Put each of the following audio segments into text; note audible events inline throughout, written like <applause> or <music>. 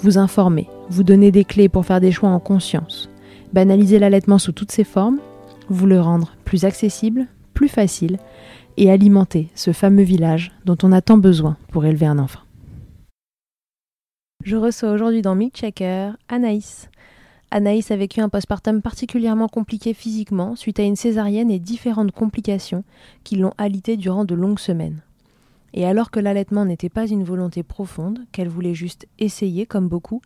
vous informer, vous donner des clés pour faire des choix en conscience, banaliser l'allaitement sous toutes ses formes, vous le rendre plus accessible, plus facile et alimenter ce fameux village dont on a tant besoin pour élever un enfant. Je reçois aujourd'hui dans Milk Checker Anaïs. Anaïs a vécu un postpartum particulièrement compliqué physiquement suite à une césarienne et différentes complications qui l'ont alité durant de longues semaines. Et alors que l'allaitement n'était pas une volonté profonde, qu'elle voulait juste essayer comme beaucoup,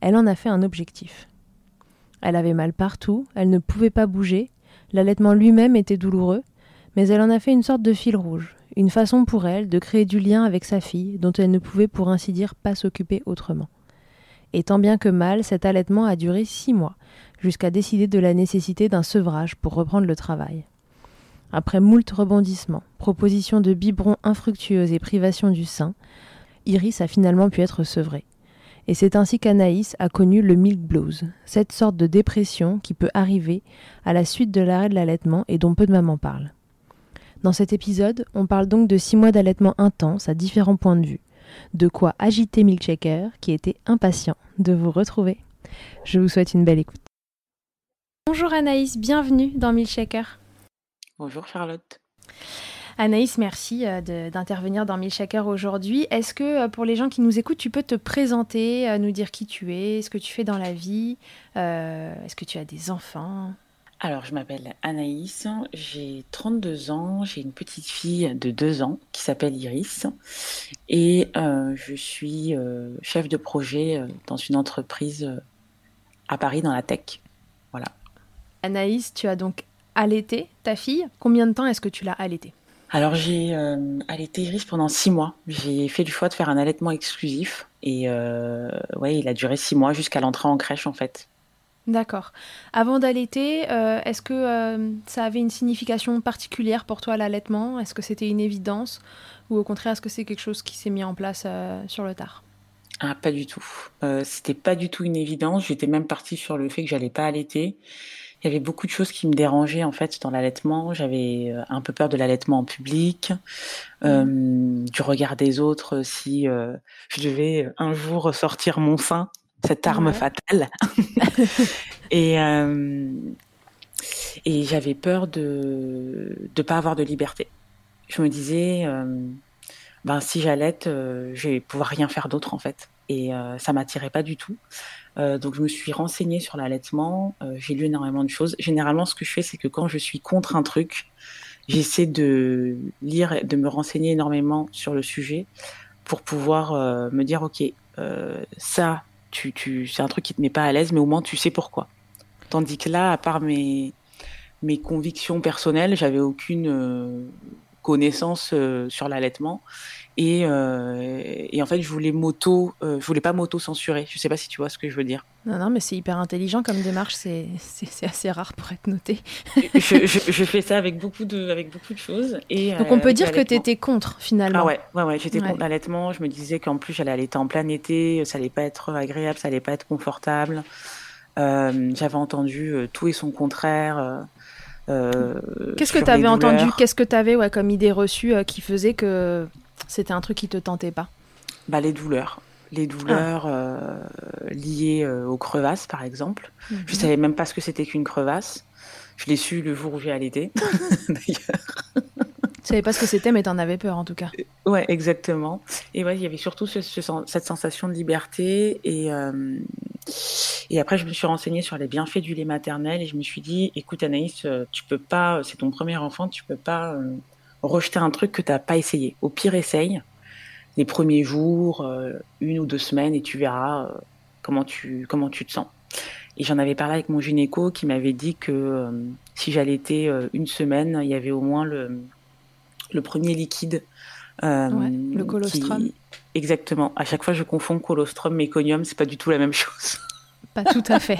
elle en a fait un objectif. Elle avait mal partout, elle ne pouvait pas bouger, l'allaitement lui-même était douloureux, mais elle en a fait une sorte de fil rouge, une façon pour elle de créer du lien avec sa fille dont elle ne pouvait pour ainsi dire pas s'occuper autrement. Et tant bien que mal, cet allaitement a duré six mois, jusqu'à décider de la nécessité d'un sevrage pour reprendre le travail. Après moult rebondissements, propositions de biberons infructueuses et privation du sein, Iris a finalement pu être sevrée. Et c'est ainsi qu'Anaïs a connu le milk blues, cette sorte de dépression qui peut arriver à la suite de l'arrêt de l'allaitement et dont peu de mamans parlent. Dans cet épisode, on parle donc de six mois d'allaitement intense à différents points de vue. De quoi agiter Milkshaker, qui était impatient de vous retrouver. Je vous souhaite une belle écoute. Bonjour Anaïs, bienvenue dans Milkshaker. Bonjour Charlotte. Anaïs, merci euh, d'intervenir dans Milkshaker aujourd'hui. Est-ce que euh, pour les gens qui nous écoutent, tu peux te présenter, euh, nous dire qui tu es, ce que tu fais dans la vie Est-ce que tu as des enfants? Alors, je m'appelle Anaïs, j'ai 32 ans, j'ai une petite fille de 2 ans qui s'appelle Iris et je suis chef de projet dans une entreprise à Paris dans la tech. Voilà. Anaïs, tu as donc allaité ta fille. Combien de temps est-ce que tu l'as allaité alors j'ai euh, allaité Iris pendant six mois. J'ai fait le choix de faire un allaitement exclusif et euh, ouais, il a duré six mois jusqu'à l'entrée en crèche en fait. D'accord. Avant d'allaiter, euh, est-ce que euh, ça avait une signification particulière pour toi l'allaitement? Est-ce que c'était une évidence? Ou au contraire, est-ce que c'est quelque chose qui s'est mis en place sur le tard? Ah, pas du tout. c'était pas du tout une évidence. J'étais même partie sur le fait que j'allais pas allaiter. Il y avait beaucoup de choses qui me dérangeaient en fait dans l'allaitement. J'avais un peu peur de l'allaitement en public, mmh. du regard des autres si je devais un jour sortir mon sein cette arme fatale. <laughs> et euh, et j'avais peur de ne pas avoir de liberté. Je me disais, euh, ben si j'allaite, euh, je vais pouvoir rien faire d'autre en fait. Et ça m'attirait pas du tout. donc je me suis renseignée sur l'allaitement. j'ai lu énormément de choses. Généralement, ce que je fais, c'est que quand je suis contre un truc, j'essaie de lire, de me renseigner énormément sur le sujet pour pouvoir me dire, ok, ça, tu, c'est un truc qui te met pas à l'aise, mais au moins tu sais pourquoi. Tandis que là, à part mes, mes convictions personnelles, j'avais aucune euh, connaissance euh, sur l'allaitement. Et, euh, et, en fait, je voulais moto, je voulais pas moto censurer. Je sais pas si tu vois ce que je veux dire. Non, non, mais c'est hyper intelligent comme démarche. C'est, c'est, assez rare pour être noté. je, je, fais ça avec beaucoup de, avec beaucoup de choses. Et, <laughs> Donc on peut dire que tu étais contre finalement. Ah ouais, ouais, ouais j'étais contre l'allaitement. Je me disais qu'en plus j'allais allaiter en plein été, ça allait pas être agréable, ça allait pas être confortable. j'avais entendu tout et son contraire. Euh, Qu'est-ce que tu avais entendu? Qu'est-ce que tu avais ouais, comme idée reçue qui faisait que c'était un truc qui te tentait pas? Bah, Les douleurs. Les douleurs ah. euh, liées euh, aux crevasses, par exemple. Je Je mhm. savais même pas ce que c'était qu'une crevasse. Je l'ai su le jour où j'ai allaité, <laughs> d'ailleurs. Tu savais pas ce que c'était, mais tu en avais peur en tout cas. Euh, ouais, exactement. Et ouais, il y avait surtout cette sensation de liberté. Et, et après, je me suis renseignée sur les bienfaits du lait maternel et je me suis dit, écoute Anaïs, tu peux pas, c'est ton premier enfant, tu peux pas rejeter un truc que tu n'as pas essayé. Au pire, essaye les premiers jours, euh, une ou deux semaines, et tu verras euh, comment, tu, comment tu te sens. Et j'en avais parlé avec mon gynéco qui m'avait dit que euh, si j'allaitais une semaine, il y avait au moins le, le premier liquide. le colostrum. Exactement. À chaque fois, je confonds colostrum, méconium, c'est pas du tout la même chose. <laughs> Pas tout à fait.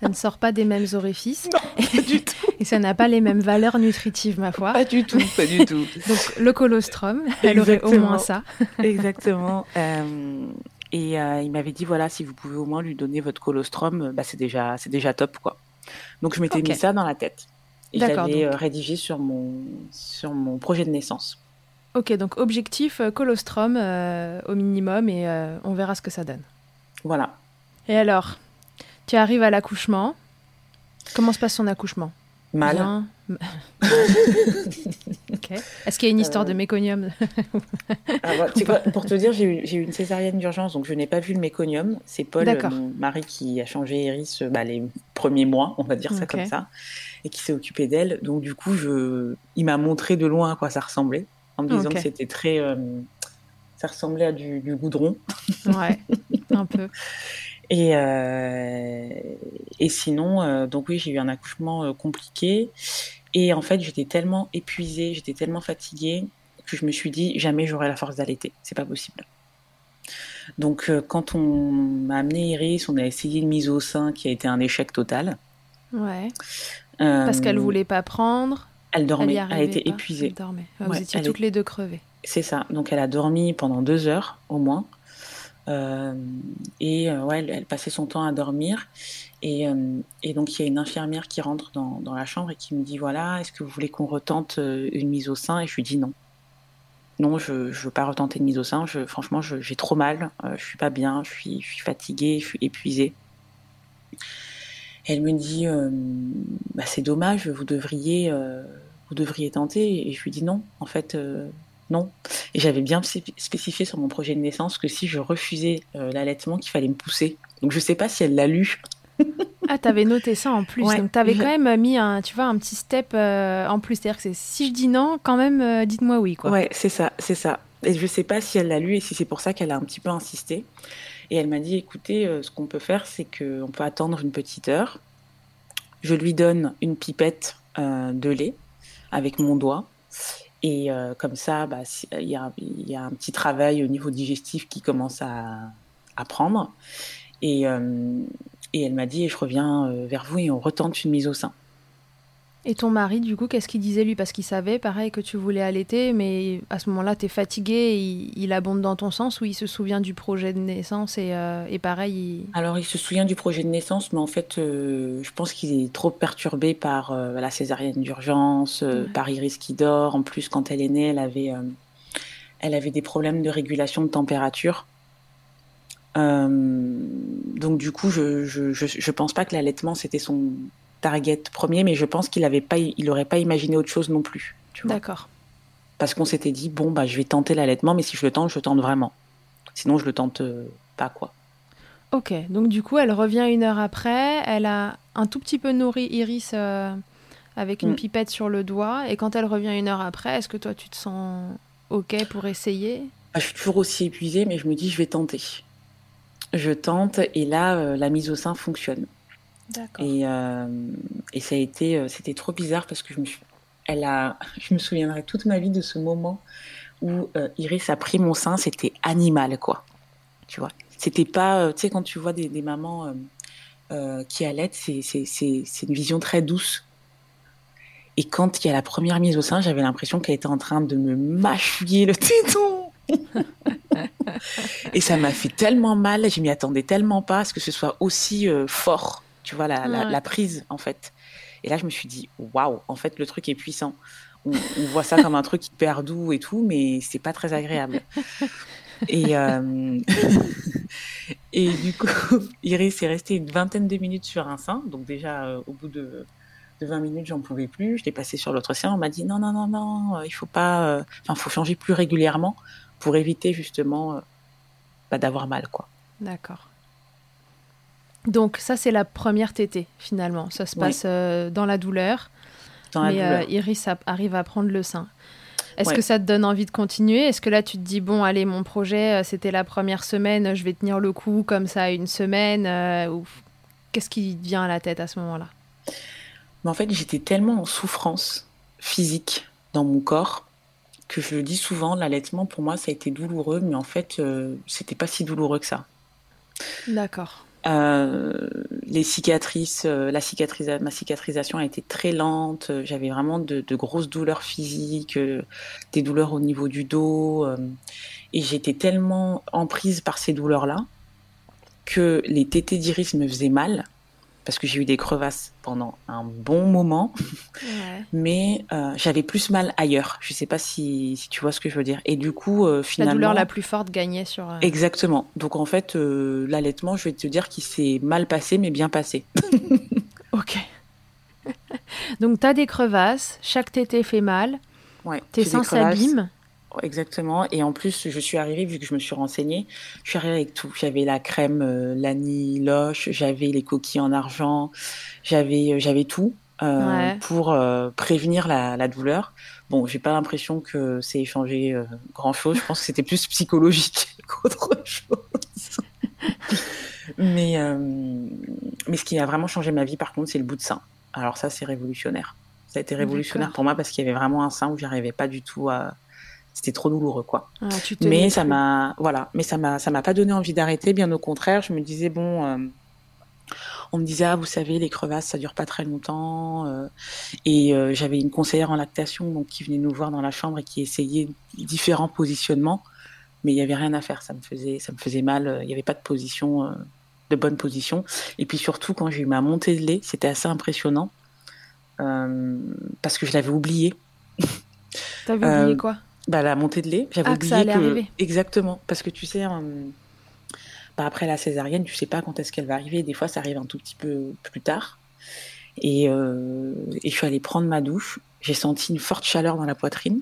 ça ne sort pas des mêmes orifices. Non, pas du tout. <laughs> Et ça n'a pas les mêmes valeurs nutritives, ma foi. Pas du tout, pas du tout. Donc le colostrum, elle aurait au moins ça. <laughs> Exactement. Euh, et euh, il m'avait dit voilà, si vous pouvez au moins lui donner votre colostrum, bah, c'est déjà, c'est déjà top quoi. Donc je m'étais mis ça dans la tête. Et j'avais euh, rédigé sur mon, sur mon projet de naissance. Ok, donc objectif colostrum au minimum et on verra ce que ça donne. Voilà. Et alors, tu arrives à l'accouchement. Comment se passe son accouchement? Mal. <laughs> Est-ce qu'il y a une histoire de euh. méconium ah, <laughs> Pour te dire, j'ai eu, une césarienne d'urgence, donc je n'ai pas vu le méconium. C'est Paul, mon mari, qui a changé Iris bah, les premiers mois, on va dire ça comme ça, et qui s'est occupé d'elle. Donc du coup, je... il m'a montré de loin à quoi ça ressemblait, en me disant que c'était très... Euh, ça ressemblait à du, du goudron. Ouais, un peu. <laughs> Et, euh, et sinon, euh, donc oui, j'ai eu un accouchement euh, compliqué. Et en fait, j'étais tellement épuisée, j'étais tellement fatiguée que je me suis dit jamais j'aurai la force d'allaiter. C'est pas possible. Donc, quand on m'a amené Iris, on a essayé une mise au sein qui a été un échec total. Ouais. Parce qu'elle voulait pas prendre. Elle dormait. Elle, a été épuisée. Elle dormait. vous étiez toutes les deux crevées. C'est ça. Donc, elle a dormi pendant deux heures au moins. Euh, et euh, ouais, elle, passait son temps à dormir. Et, euh, et, donc, il y a une infirmière qui rentre dans, la chambre et qui me dit Voilà, est-ce que vous voulez qu'on retente une mise au sein? Et je lui dis non. Non, je ne veux pas retenter une mise au sein. Je, franchement, j'ai trop mal. je suis pas bien. Je suis, je fatiguée. Je suis épuisée. elle me dit bah, C'est dommage, vous devriez, vous devriez tenter. Et je lui dis non. En fait, non. Et j'avais bien spécifié sur mon projet de naissance que si je refusais euh, l'allaitement, qu'il fallait me pousser. Donc je sais pas si elle l'a lu. Ah, t'avais noté ça en plus. Donc t'avais quand même mis un, tu vois, un petit step euh, en plus. C'est-à-dire que si je dis non, quand même, euh, dites-moi oui, quoi. Ouais, c'est ça, c'est ça. Et je sais pas si elle l'a lu et si c'est pour ça qu'elle a un petit peu insisté. Et elle m'a dit, écoutez, ce qu'on peut faire, c'est qu'on peut attendre une petite heure. Je lui donne une pipette de lait avec mon doigt et euh, comme ça, bah, il y, a, y, a un petit travail au niveau digestif qui commence à, à prendre. Et, euh, et elle m'a dit, je reviens vers vous et on retente une mise au sein. Et ton mari, du coup, qu'est-ce qu'il disait lui? Parce qu'il savait, pareil, que tu voulais allaiter, mais à ce moment-là, tu es fatigué, il, abonde dans ton sens ou il se souvient du projet de naissance et, et pareil Alors, il se souvient du projet de naissance, mais en fait, je pense qu'il est trop perturbé par la césarienne d'urgence, par Iris qui dort. En plus, quand elle est née, elle avait, elle avait des problèmes de régulation de température. Euh, donc du coup, je, je, je, pense pas que l'allaitement c'était son target premier, mais je pense qu'il avait pas, il aurait pas imaginé autre chose non plus. D'accord. Parce qu'on s'était dit bon bah je vais tenter l'allaitement, mais si je le tente, je le tente vraiment. Sinon je le tente euh, pas quoi. Ok, donc du coup elle revient une heure après, elle a un tout petit peu nourri Iris euh, avec une mm. pipette sur le doigt, et quand elle revient une heure après, est-ce que toi tu te sens ok pour essayer? Ah, Je suis toujours aussi épuisée, mais je me dis je vais tenter je tente et là, euh, la mise au sein fonctionne. Et, euh, et ça a été, euh, c'était trop bizarre parce que je me, elle a, <laughs> je me souviendrai toute ma vie de ce moment où Iris a pris mon sein, c'était animal quoi. Tu vois, c'était pas, tu sais, quand tu vois des, des mamans qui allaitent, c'est, c'est, c'est, c'est une vision très douce. Et quand il y a la première mise au sein, j'avais l'impression qu'elle était en train de me mâchouiller le <laughs> téton. <laughs> et ça m'a fait tellement mal, je m'y attendais tellement pas à ce que ce soit aussi euh, fort, tu vois, la, prise en fait. Et là, je me suis dit, waouh, en fait, le truc est puissant. On, voit ça comme un truc hyper doux et tout, mais c'est pas très agréable. Et, euh, <laughs> et du coup, <laughs> Iris est restée une vingtaine de minutes sur un sein. Donc déjà, euh, au bout de, de 20 minutes, j'en pouvais plus. Je l'ai passé sur l'autre sein. On m'a dit non, non, non, non, il faut pas. Enfin, faut changer plus régulièrement pour éviter justement euh, bah, d'avoir mal. quoi. D'accord. Donc ça, c'est la première tétée, finalement. Ça se passe euh, dans la douleur. Dans mais la euh, douleur. Iris arrive à prendre le sein. Est-ce que ça te donne envie de continuer? Est-ce que là, tu te dis, bon, allez, mon projet, c'était la première semaine, je vais tenir le coup comme ça une semaine ou... Qu'est-ce qui vient à la tête à ce moment-là? En fait, j'étais tellement en souffrance physique dans mon corps que je le dis souvent, l'allaitement pour moi ça a été douloureux, mais en fait euh, c'était pas si douloureux que ça. D'accord. Euh, les cicatrices, euh, la cicatrise, ma cicatrisation a été très lente. J'avais vraiment de, grosses douleurs physiques, des douleurs au niveau du dos, et j'étais tellement emprise par ces douleurs-là que les tétés d'iris me faisaient mal parce que j'ai eu des crevasses pendant un bon moment, <laughs> mais euh, j'avais plus mal ailleurs. Je ne sais pas si, tu vois ce que je veux dire. Et du coup, euh, finalement... La douleur la plus forte gagnait sur... Euh, Exactement. Donc en fait, l'allaitement, je vais te dire qu'il s'est mal passé, mais bien passé. <laughs> ok. <laughs> Donc tu as des crevasses, chaque tété fait mal, ouais, tes seins s'abîment. Exactement. Et en plus, je suis arrivée, vu que je me suis renseignée, je suis arrivée avec tout. J'avais la crème euh, Lani Loche, j'avais les coquilles en argent, j'avais euh, j'avais tout euh, pour euh, prévenir la, la, douleur. Bon, j'ai pas l'impression que c'est échangé grand chose. Je pense que c'était plus psychologique <laughs> qu'autre chose. mais mais ce qui a vraiment changé ma vie, par contre, c'est le bout de sein. Alors ça, c'est révolutionnaire. Ça a été révolutionnaire pour moi parce qu'il y avait vraiment un sein où j'arrivais pas du tout à c'était trop douloureux quoi. Ah, mais ça m'a voilà, mais ça m'a ça m'a pas donné envie d'arrêter, bien au contraire, je me disais bon euh, on me disait ah vous savez les crevasses ça dure pas très longtemps euh, et euh, j'avais une conseillère en lactation donc qui venait nous voir dans la chambre et qui essayait différents positionnements. Mais il y avait rien à faire. Ça me faisait ça me faisait mal. Il y avait pas de position de bonne position. Et puis surtout quand j'ai eu ma montée de lait c'était assez impressionnant parce que je l'avais oublié. T'avais oublié quoi? Bah, la montée de lait. J'avais ah, oublié que, Exactement. Parce que tu sais, euh, bah, après la césarienne, tu sais pas quand est-ce qu'elle va arriver. Des fois, ça arrive un tout petit peu plus tard. Et, euh, et je suis allée prendre ma douche. J'ai senti une forte chaleur dans la poitrine.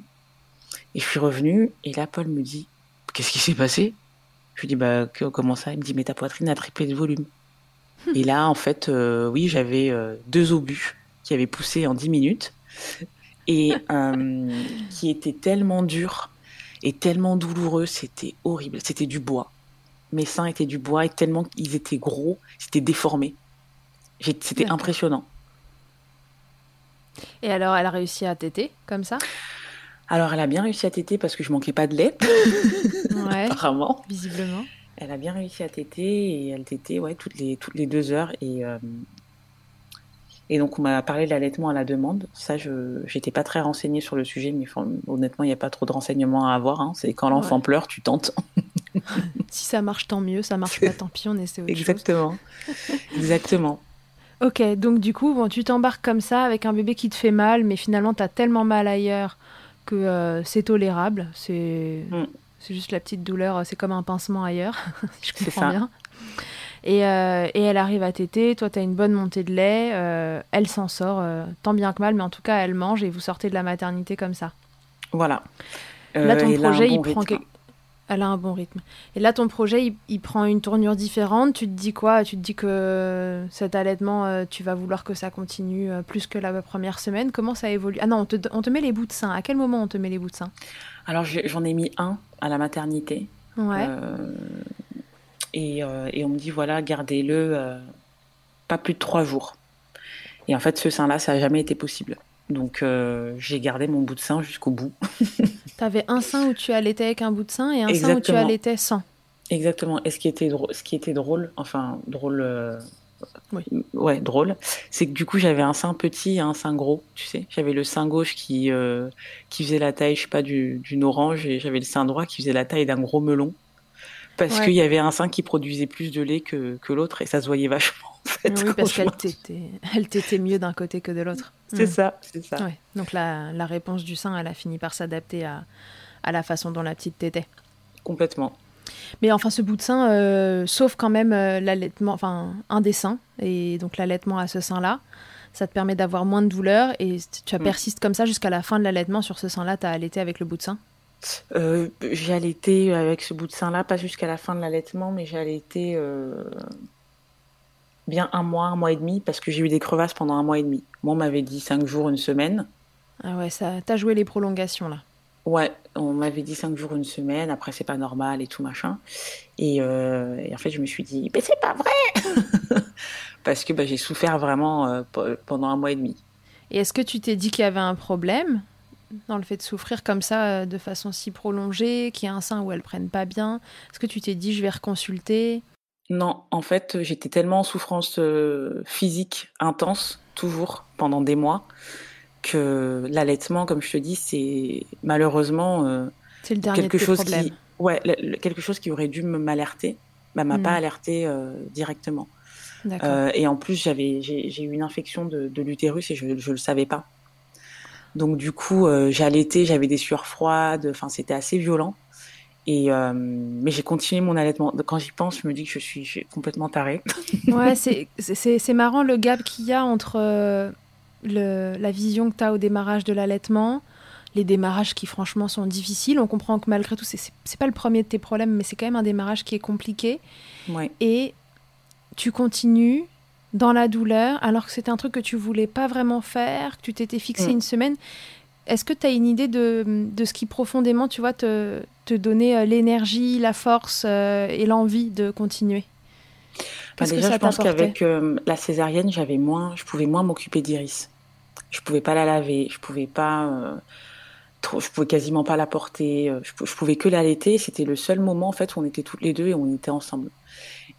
Et je suis revenue. Et là, Paul me dit Qu'est-ce qui s'est passé? Je lui dis bah, Comment ça? Il me dit Mais ta poitrine a triplé de volume. et là, en fait, euh, oui, j'avais deux obus qui avaient poussé en 10 minutes et euh, qui était tellement dur et tellement douloureux, c'était horrible. C'était du bois. Mes seins étaient du bois et tellement ils étaient gros, c'était déformé. C'était impressionnant. Et alors, elle a réussi à téter comme ça? Alors, elle a bien réussi à téter parce que je manquais pas de lait. <laughs> ouais, Apparemment. Visiblement. Elle a bien réussi à téter et elle tétait ouais, toutes, les, toutes les deux heures. Et, et donc, on m'a parlé de l'allaitement à la demande. Ça, je n'étais pas très renseignée sur le sujet, mais honnêtement, il n'y a pas trop de renseignements à avoir. Hein. C'est quand l'enfant pleure, tu tentes. <laughs> si ça marche, tant mieux. Ça marche pas, tant pis, on essaie autre Exactement. Exactement. Ok, donc du coup, bon, tu t'embarques comme ça avec un bébé qui te fait mal, mais finalement, tu as tellement mal ailleurs que euh, c'est tolérable. C'est mm. juste la petite douleur, c'est comme un pincement ailleurs, <laughs> si je comprends bien. Et, euh, et, elle arrive à téter, toi tu as une bonne montée de lait, euh, elle s'en sort tant bien que mal, mais en tout cas elle mange et vous sortez de la maternité comme ça. Voilà. Là ton projet il prend elle a un bon rythme. Et là, ton projet, il, prend une tournure différente. Tu te dis quoi? Tu te dis que cet allaitement, euh, tu vas vouloir que ça continue euh, plus que la première semaine. Comment ça évolue? Ah non, on te, on te, met les bouts de sein. À quel moment on te met les bouts de sein? Alors, j'en ai mis un à la maternité. Ouais. Euh, et, et, on me dit, voilà, gardez-le pas plus de trois jours. Et en fait, ce sein-là, ça n'a jamais été possible. Donc euh, j'ai gardé mon bout de sein jusqu'au bout. <laughs> tu avais un sein où tu allaitais avec un bout de sein et un sein où tu allaitais sans. Exactement. Et ce qui était drôle, ce qui était drôle enfin drôle, euh, oui. ouais drôle, c'est que du coup j'avais un sein petit et un sein gros, tu sais. J'avais le sein gauche qui euh, qui faisait la taille, je sais pas, d'une orange et j'avais le sein droit qui faisait la taille d'un gros melon parce qu'il y avait un sein qui produisait plus de lait que, que l'autre et ça se voyait vachement. oui, parce qu'elle t'était, elle t'était mieux d'un côté que de l'autre. C'est hmm. ça, c'est ça. Donc la, la, réponse du sein, elle a fini par s'adapter à, à la façon dont la petite t'était. Complètement. Mais enfin, ce bout de sein, euh, sauf quand même euh, l'allaitement, enfin un des seins, et donc l'allaitement à ce sein-là, ça te permet d'avoir moins de douleur et tu hmm. persistes comme ça jusqu'à la fin de l'allaitement sur ce sein-là, tu as allaité avec le bout de sein euh, J'ai allaité avec ce bout de sein-là, pas jusqu'à la fin de l'allaitement, mais j'ai allaité euh, bien un mois, un mois et demi, parce que j'ai eu des crevasses pendant un mois et demi. Moi, on m'avait dit cinq jours, une semaine. Ah ouais, ça, t'as joué les prolongations là. Ouais, on m'avait dit cinq jours, une semaine. Après, c'est pas normal et tout machin. Et, euh, en fait, je me suis dit, mais c'est pas vrai, <laughs> parce que bah, j'ai souffert vraiment euh, pendant un mois et demi. Et est-ce que tu t'es dit qu'il y avait un problème dans le fait de souffrir comme ça euh, de façon si prolongée, qu'il y a un sein où elles prennent pas bien Est-ce que tu t'es dit je vais reconsulter? Non, en fait, j'étais tellement en souffrance euh, physique intense, toujours, pendant des mois, que l'allaitement, comme je te dis, c'est malheureusement euh, le quelque chose qui, ouais, quelque chose qui aurait dû m'alerter, bah, m'a pas hmm. alerté directement. et en plus, j'avais, j'ai eu une infection de, de l'utérus et je, ne le savais pas. Donc du coup, euh, j'ai allaité, j'avais des sueurs froides, enfin c'était assez violent. Et euh, mais j'ai continué mon allaitement. Quand j'y pense, je me dis que je suis, complètement tarée. <laughs> ouais, c'est marrant le gap qu'il y a entre euh, le, la vision que tu as au démarrage de l'allaitement, les démarrages qui franchement sont difficiles. On comprend que malgré tout, c'est pas le premier de tes problèmes, mais c'est quand même un démarrage qui est compliqué. Ouais. Et tu continues, dans la douleur, alors que c'était un truc que tu voulais pas vraiment faire, que tu t'étais fixé mm. une semaine. Est-ce que tu as une idée de, de, ce qui profondément, tu vois, te, te donnait euh, l'énergie, la force euh, et l'envie de continuer? Bah Déjà, je pense qu'avec euh, la césarienne, j'avais moins, je pouvais moins m'occuper d'Iris. Je pouvais pas la laver, je pouvais pas, trop, je pouvais quasiment pas la porter, je, je pouvais que l'allaiter. C'était le seul moment en fait où on était toutes les deux et on était ensemble.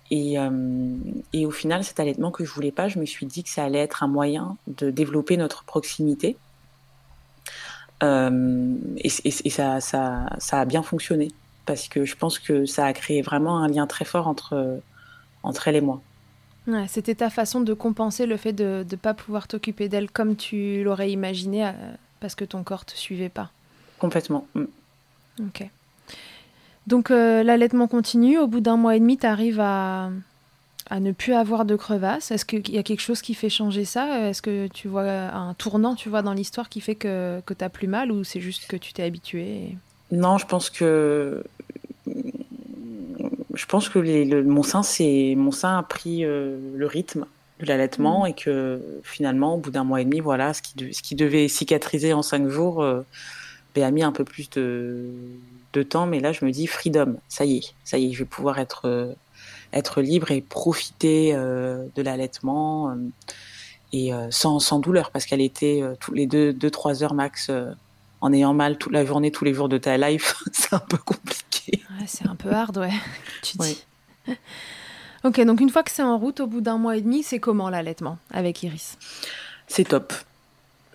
Et, euh, et, au final, cet allaitement que je voulais pas, je me suis dit que ça allait être un moyen de développer notre proximité. Euh, et, et ça, ça, ça, a bien fonctionné parce que je pense que ça a créé vraiment un lien très fort entre, entre elle et moi. Ouais, C'était ta façon de compenser le fait de ne pas pouvoir t'occuper d'elle comme tu l'aurais imaginé euh, parce que ton corps te suivait pas. Complètement. Mm. Ok. Donc euh, l'allaitement continue. Au bout d'un mois et demi, tu arrives à, ne plus avoir de crevasses. Est-ce qu'il y a quelque chose qui fait changer ça? Est-ce que tu vois un tournant tu vois, dans l'histoire qui fait que, que tu as plus mal ou c'est juste que tu t'es habitué Non, je pense que. Je pense que le, mon, sein, mon sein a pris euh, le rythme de l'allaitement mmh. et que finalement, au bout d'un mois et demi, voilà, ce qui, ce qui devait cicatriser en cinq jours euh, ben, a mis un peu plus de, de temps, mais là je me dis freedom, ça y est, ça y est, je vais pouvoir être euh, être libre et profiter euh, de l'allaitement euh, et sans, sans, douleur parce qu'elle était tous les deux deux trois heures max en ayant mal toute la journée tous les jours de ta life, <laughs> c'est un peu compliqué. c'est un peu hard, ouais. <laughs> Tu dis. ok, donc une fois que c'est en route, au bout d'un mois et demi, c'est comment l'allaitement avec Iris? C'est top.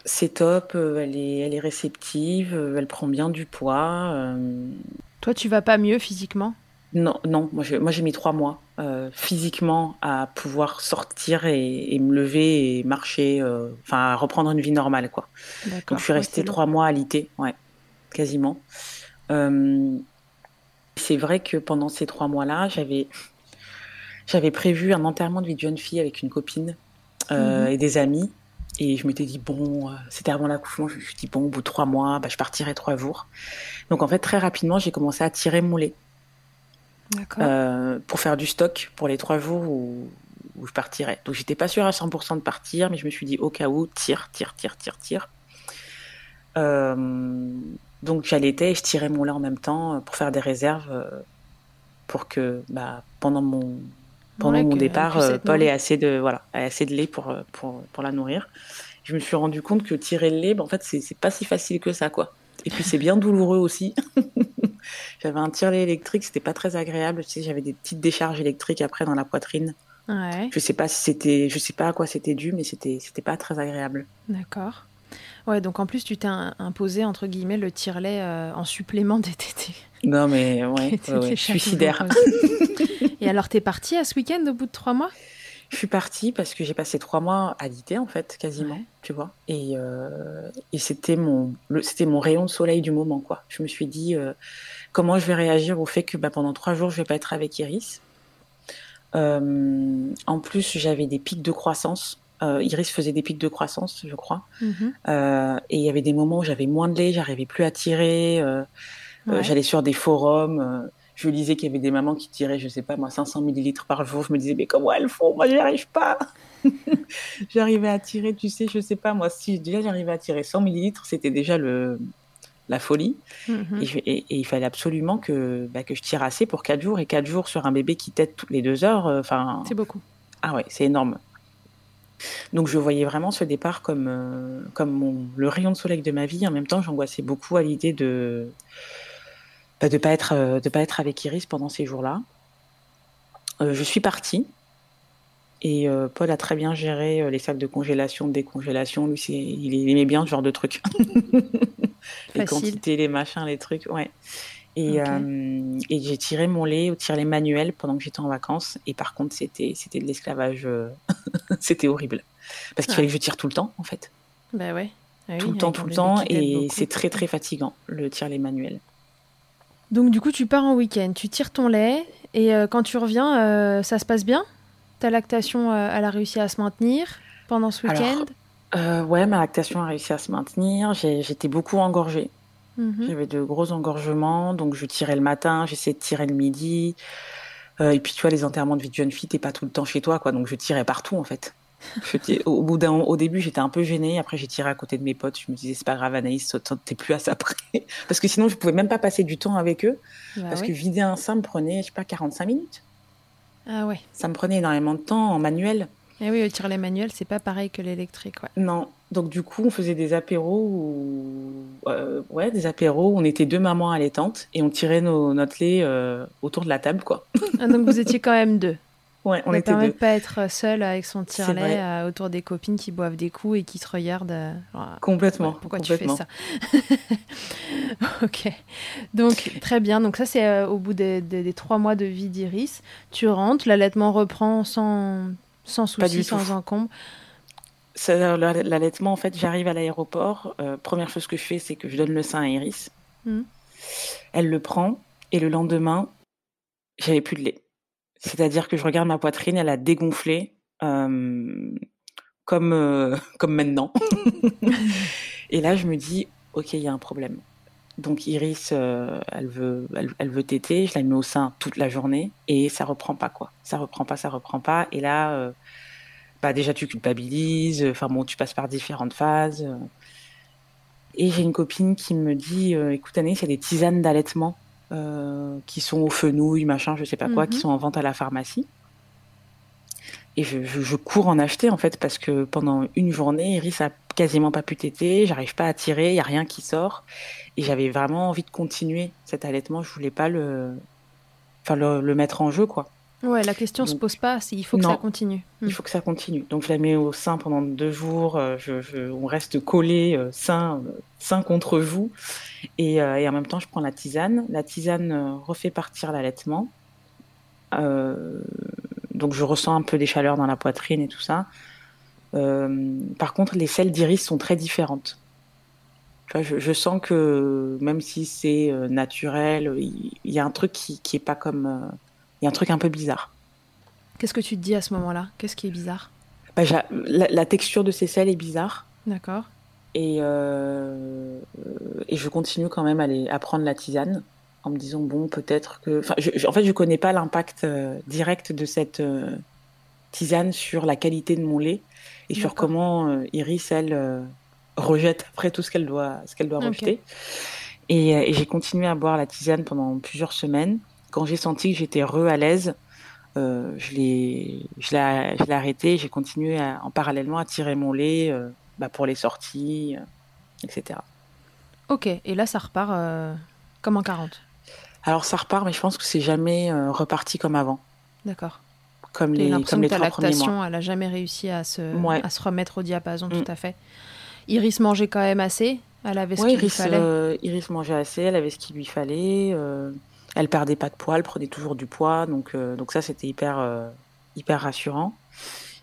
C'est top, euh, elle, est, elle est réceptive, euh, elle prend bien du poids. Euh. Toi, tu vas pas mieux physiquement? Non, non, moi j'ai, mis trois mois physiquement à pouvoir sortir et, me lever et marcher, enfin à reprendre une vie normale quoi. Donc je suis restée trois mois à l'IT, ouais, quasiment. c'est vrai que pendant ces trois mois-là, j'avais, j'avais prévu un enterrement de vie de jeune fille avec une copine mhm. et des amis. Et je m'étais dit, bon, euh, c'était avant l'accouchement, je me suis dit, bon, au bout de trois mois, bah, je partirai trois jours. Donc en fait, très rapidement, j'ai commencé à tirer mon lait. Euh, pour faire du stock pour les trois jours où, où je partirais. Donc j'étais pas sûre à 100% de partir, mais je me suis dit, au cas où, tire, tire, tire, tire, tire. Euh, donc j'allaitais et je tirais mon lait en même temps pour faire des réserves pour que bah, pendant mon pendant mon départ, euh, Paul ait assez de voilà, assez de lait pour, euh, pour, pour la nourrir. Je me suis rendu compte que tirer le lait, ben, en fait, c'est pas si facile que ça, quoi. Et puis c'est bien douloureux aussi. <laughs> j'avais un tire-lait électrique, c'était pas très agréable. Tu sais, j'avais des petites décharges électriques après dans la poitrine. Ouais. Je sais pas si c'était, je sais pas à quoi c'était dû, mais c'était, c'était pas très agréable. D'accord. Ouais, donc en plus tu t'es imposé entre guillemets le tire-lait euh, en supplément des tétés. Non mais <laughs> ouais, ouais, suicidaire. Et alors, t'es partie à ce week-end au bout de trois mois? Je suis partie parce que j'ai passé trois mois à l'été, en fait, quasiment, tu vois. Et, euh, et c'était mon, c'était mon rayon de soleil du moment, quoi. Je me suis dit, euh, comment je vais réagir au fait que bah, pendant trois jours, je vais pas être avec Iris? Euh, en plus, j'avais des pics de croissance. Iris faisait des pics de croissance, je crois. Mm-hmm. et il y avait des moments où j'avais moins de lait, j'arrivais plus à tirer. J'allais sur des forums je lisais qu'il y avait des mamans qui tiraient, je sais pas moi, 500 millilitres par jour. Je me disais, mais comment elles font? Moi, j'y arrive pas. <laughs> j'arrivais à tirer, tu sais, je sais pas moi, si déjà j'arrivais à tirer 100 millilitres, c'était déjà le la folie. Mm-hmm. et, il fallait absolument que, bah, que je tire assez pour 4 jours. Et 4 jours sur un bébé qui tète toutes les 2 heures, euh, enfin. c'est beaucoup. Ah ouais, c'est énorme. Donc je voyais vraiment ce départ comme, euh, comme mon, le rayon de soleil de ma vie. En même temps, j'angoissais beaucoup à l'idée de, bah, de pas être euh, de pas être avec Iris pendant ces jours-là. Euh, je suis partie et euh, Paul a très bien géré les sacs de congélation, de décongélation. Lui, il aimait bien ce genre de trucs. <laughs> les quantités, les machins, les trucs, ouais. Et, et j'ai tiré mon lait au tire-lait manuel pendant que j'étais en vacances. Et par contre, c'était c'était de l'esclavage. <laughs> c'était horrible. Parce qu'il fallait que je tire tout le temps, en fait. Bah ouais. Ah tout le temps, tout le temps. Et c'est très, très fatigant, le tire-lait manuel. Donc du coup, tu pars en week-end, tu tires ton lait et euh, quand tu reviens, euh, ça se passe bien? Ta lactation, euh, elle a réussi à se maintenir pendant ce week-end? Ouais, ma lactation a réussi à se maintenir. J'étais beaucoup engorgée. Mhm. J'avais de gros engorgements, donc je tirais le matin, j'essayais de tirer le midi. et puis tu vois, les enterrements de vie de jeune fille, t'es pas tout le temps chez toi, quoi. Donc je tirais partout en fait au, bout d'un, au début, j'étais un peu gênée. Après, j'ai tiré à côté de mes potes. Je me disais, c'est pas grave, Anaïs, t'es plus à ça près. <laughs> Parce que sinon, je pouvais même pas passer du temps avec eux. Bah parce que vider un sein me prenait, je sais pas, 45 minutes. Ah ouais. Ça me prenait énormément de temps en manuel. Et eh oui, tirer les manuels, c'est pas pareil que l'électrique. Ouais. Non. Donc, du coup, on faisait des apéros où... Euh, ouais, des apéros où on était deux mamans allaitantes et on tirait nos, notre lait euh, autour de la table, quoi. Ah, donc, vous étiez quand même deux <laughs> Ouais, on ne était permet pas être seul avec son tire-lait euh, autour des copines qui boivent des coups et qui te regardent. Euh, complètement. pourquoi tu fais ça? <laughs> Ok. Donc, très bien. Donc, ça, c'est euh, au bout des, trois mois de vie d'Iris. Tu rentres, l'allaitement reprend sans, sans souci, sans encombre? L'allaitement, en fait, j'arrive à l'aéroport. première chose que je fais, c'est que je donne le sein à Iris. Hmm. Elle le prend et le lendemain, j'avais plus de lait. C'est-à-dire que je regarde ma poitrine, elle a dégonflé euh, comme euh, <laughs> comme maintenant. <laughs> et là, je me dis, ok, il y a un problème. Donc Iris, euh, elle veut, elle, veut téter. Je la mets au sein toute la journée et ça reprend pas quoi. Ça reprend pas, ça reprend pas. Et là, bah déjà tu culpabilises. Enfin bon, tu passes par différentes phases. Et j'ai une copine qui me dit, écoute Anne, c'est des tisanes d'allaitement qui sont au fenouil, machin, je sais pas quoi, qui mhm. sont en vente à la pharmacie. Et je, cours en acheter en fait parce que pendant une journée, Iris a quasiment pas pu téter, j'arrive pas à tirer, il y a rien qui sort, et j'avais vraiment envie de continuer cet allaitement. Je voulais pas le, enfin le, mettre en jeu quoi. Ouais, la question ne se pose pas, il faut que ça continue. Il hmm. faut que ça continue. Donc je la mets au sein pendant deux jours, euh, je, on reste collé, euh, sein, sein contre vous. Et, et, en même temps, je prends la tisane. La tisane refait partir l'allaitement. donc je ressens un peu des chaleurs dans la poitrine et tout ça. par contre, les selles d'iris sont très différentes. Je, je, sens que même si c'est naturel, il y, a un truc qui, qui est pas comme il y a un truc un peu bizarre. Qu'est-ce que tu te dis à ce moment-là? Qu'est-ce qui est bizarre? Bah, la, texture de ces selles est bizarre. D'accord. Et, euh, et je continue quand même à, à prendre la tisane en me disant bon peut-être que enfin en fait je connais pas l'impact euh, direct de cette euh, tisane sur la qualité de mon lait et sur comment Iris elle rejette après tout ce qu'elle doit ce qu'elle doit rejeter et, et j'ai continué à boire la tisane pendant plusieurs semaines quand j'ai senti que j'étais re à l'aise, euh, je l'ai, je l'ai, arrêté. J'ai continué en parallèlement à tirer mon lait euh, bah, pour les sorties, euh, etc. Ok, et là ça repart comme en 40 Alors ça repart, mais je pense que c'est jamais reparti comme avant. D'accord. Comme les, comme les ta lactation, elle a jamais réussi à se, à se remettre au diapason, tout mm. à fait. Iris mangeait quand même assez. Elle avait ce qu'il lui fallait. Iris mangeait assez. Elle avait ce qu'il lui fallait elle perdait pas de poids, elle prenait toujours du poids, donc euh, donc ça c'était hyper euh, hyper rassurant.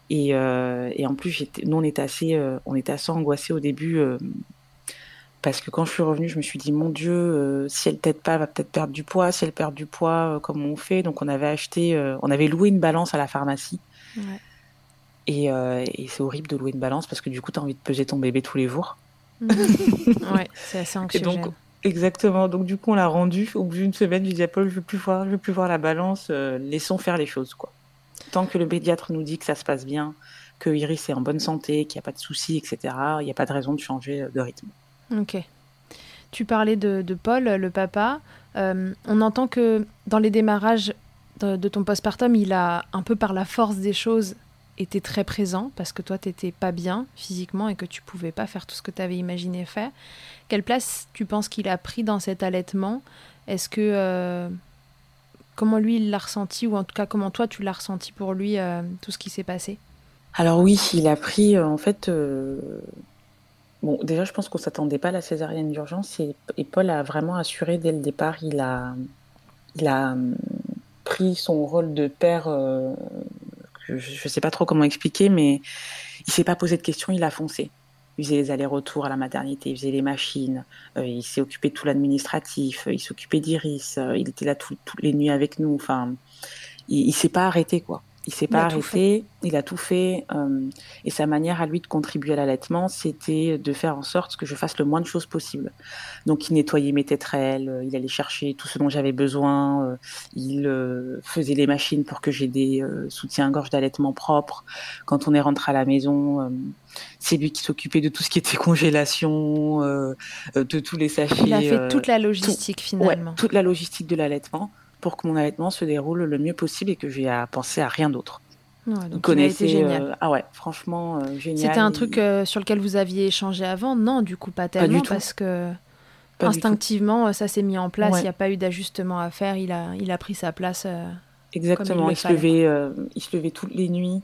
Et, euh, et en plus nous on était assez on était assez angoissés au début parce que quand je suis revenue, je me suis dit mon Dieu, si elle t'aide pas, elle va peut-être perdre du poids. Si elle perd du poids, comment on fait? Donc on avait acheté, on avait loué une balance à la pharmacie. Ouais. Et, et c'est horrible de louer une balance parce que du coup, tu as envie de peser ton bébé tous les jours. <laughs> ouais, c'est assez anxiogène. Exactement. Donc du coup, on l'a rendu. Au bout d'une semaine, je disais à Paul, je veux plus voir, je veux plus voir la balance. Euh, laissons faire les choses, quoi. Tant que le pédiatre nous dit que ça se passe bien, que Iris est en bonne santé, qu'il n'y a pas de soucis, etc. Il n'y a pas de raison de changer de rythme. Ok. Tu parlais de, Paul, le papa. Euh, on entend que dans les démarrages de, de ton postpartum, il a un peu par la force des choses était très présent parce que toi, tu n'étais pas bien physiquement et que tu pouvais pas faire tout ce que tu avais imaginé faire. Quelle place tu penses qu'il a pris dans cet allaitement? Est-ce que. Euh, comment lui, il l'a ressenti? Ou en tout cas, comment toi, tu l'as ressenti pour lui, euh, tout ce qui s'est passé? Alors, oui, il a pris, euh, en fait. Bon, déjà, je pense qu'on s'attendait pas à la césarienne d'urgence et, et, Paul a vraiment assuré dès le départ. Il a, il a hum, pris son rôle de père je ne sais pas trop comment expliquer, mais il s'est pas posé de questions, il a foncé. Il faisait les allers-retours à la maternité, il faisait les machines, euh, il s'est occupé de tout l'administratif, euh, il s'occupait d'Iris, euh, il était là toutes les nuits avec nous. Enfin, il, il s'est pas arrêté quoi. Il s'est pas arrêté, il a tout fait. Euh, et sa manière à lui de contribuer à l'allaitement, c'était de faire en sorte que je fasse le moins de choses possible. Donc il nettoyait mes tétrelles, euh, il allait chercher tout ce dont j'avais besoin, euh, il faisait les machines pour que j'ai des soutiens-gorge d'allaitement propres. Quand on est rentré à la maison, c'est lui qui s'occupait de tout ce qui était congélation, de tous les sachets. Il a fait toute la logistique finalement. toute la logistique de l'allaitement pour que mon allaitement se déroule le mieux possible et que j'ai à penser à rien d'autre. Ouais, donc connaissez, génial. Euh, ah ouais, franchement euh, génial. C'était un truc euh, sur lequel vous aviez échangé avant? Non, du coup pas tellement parce que instinctivement ça s'est mis en place. Il n'y a pas eu d'ajustement à faire. Il a, il a pris sa place. Exactement. il, se levait, il se levait toutes les nuits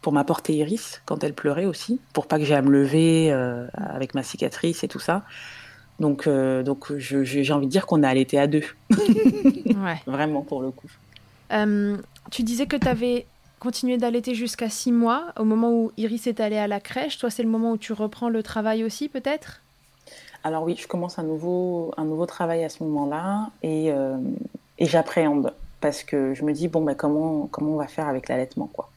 pour m'apporter Iris quand elle pleurait aussi, pour pas que j'ai à me lever avec ma cicatrice et tout ça. Donc, euh, donc j'ai envie de dire qu'on a allaité à deux. <laughs> ouais. <laughs> Vraiment, pour le coup. Euh, tu disais que tu avais continué d'allaiter jusqu'à six mois, au moment où Iris est allée à la crèche. Toi, c'est le moment où tu reprends le travail aussi, peut-être? Alors oui, je commence un nouveau, un nouveau travail à ce moment-là et, euh, et j'appréhende parce que je me dis, bon, bah, comment, comment on va faire avec l'allaitement, quoi?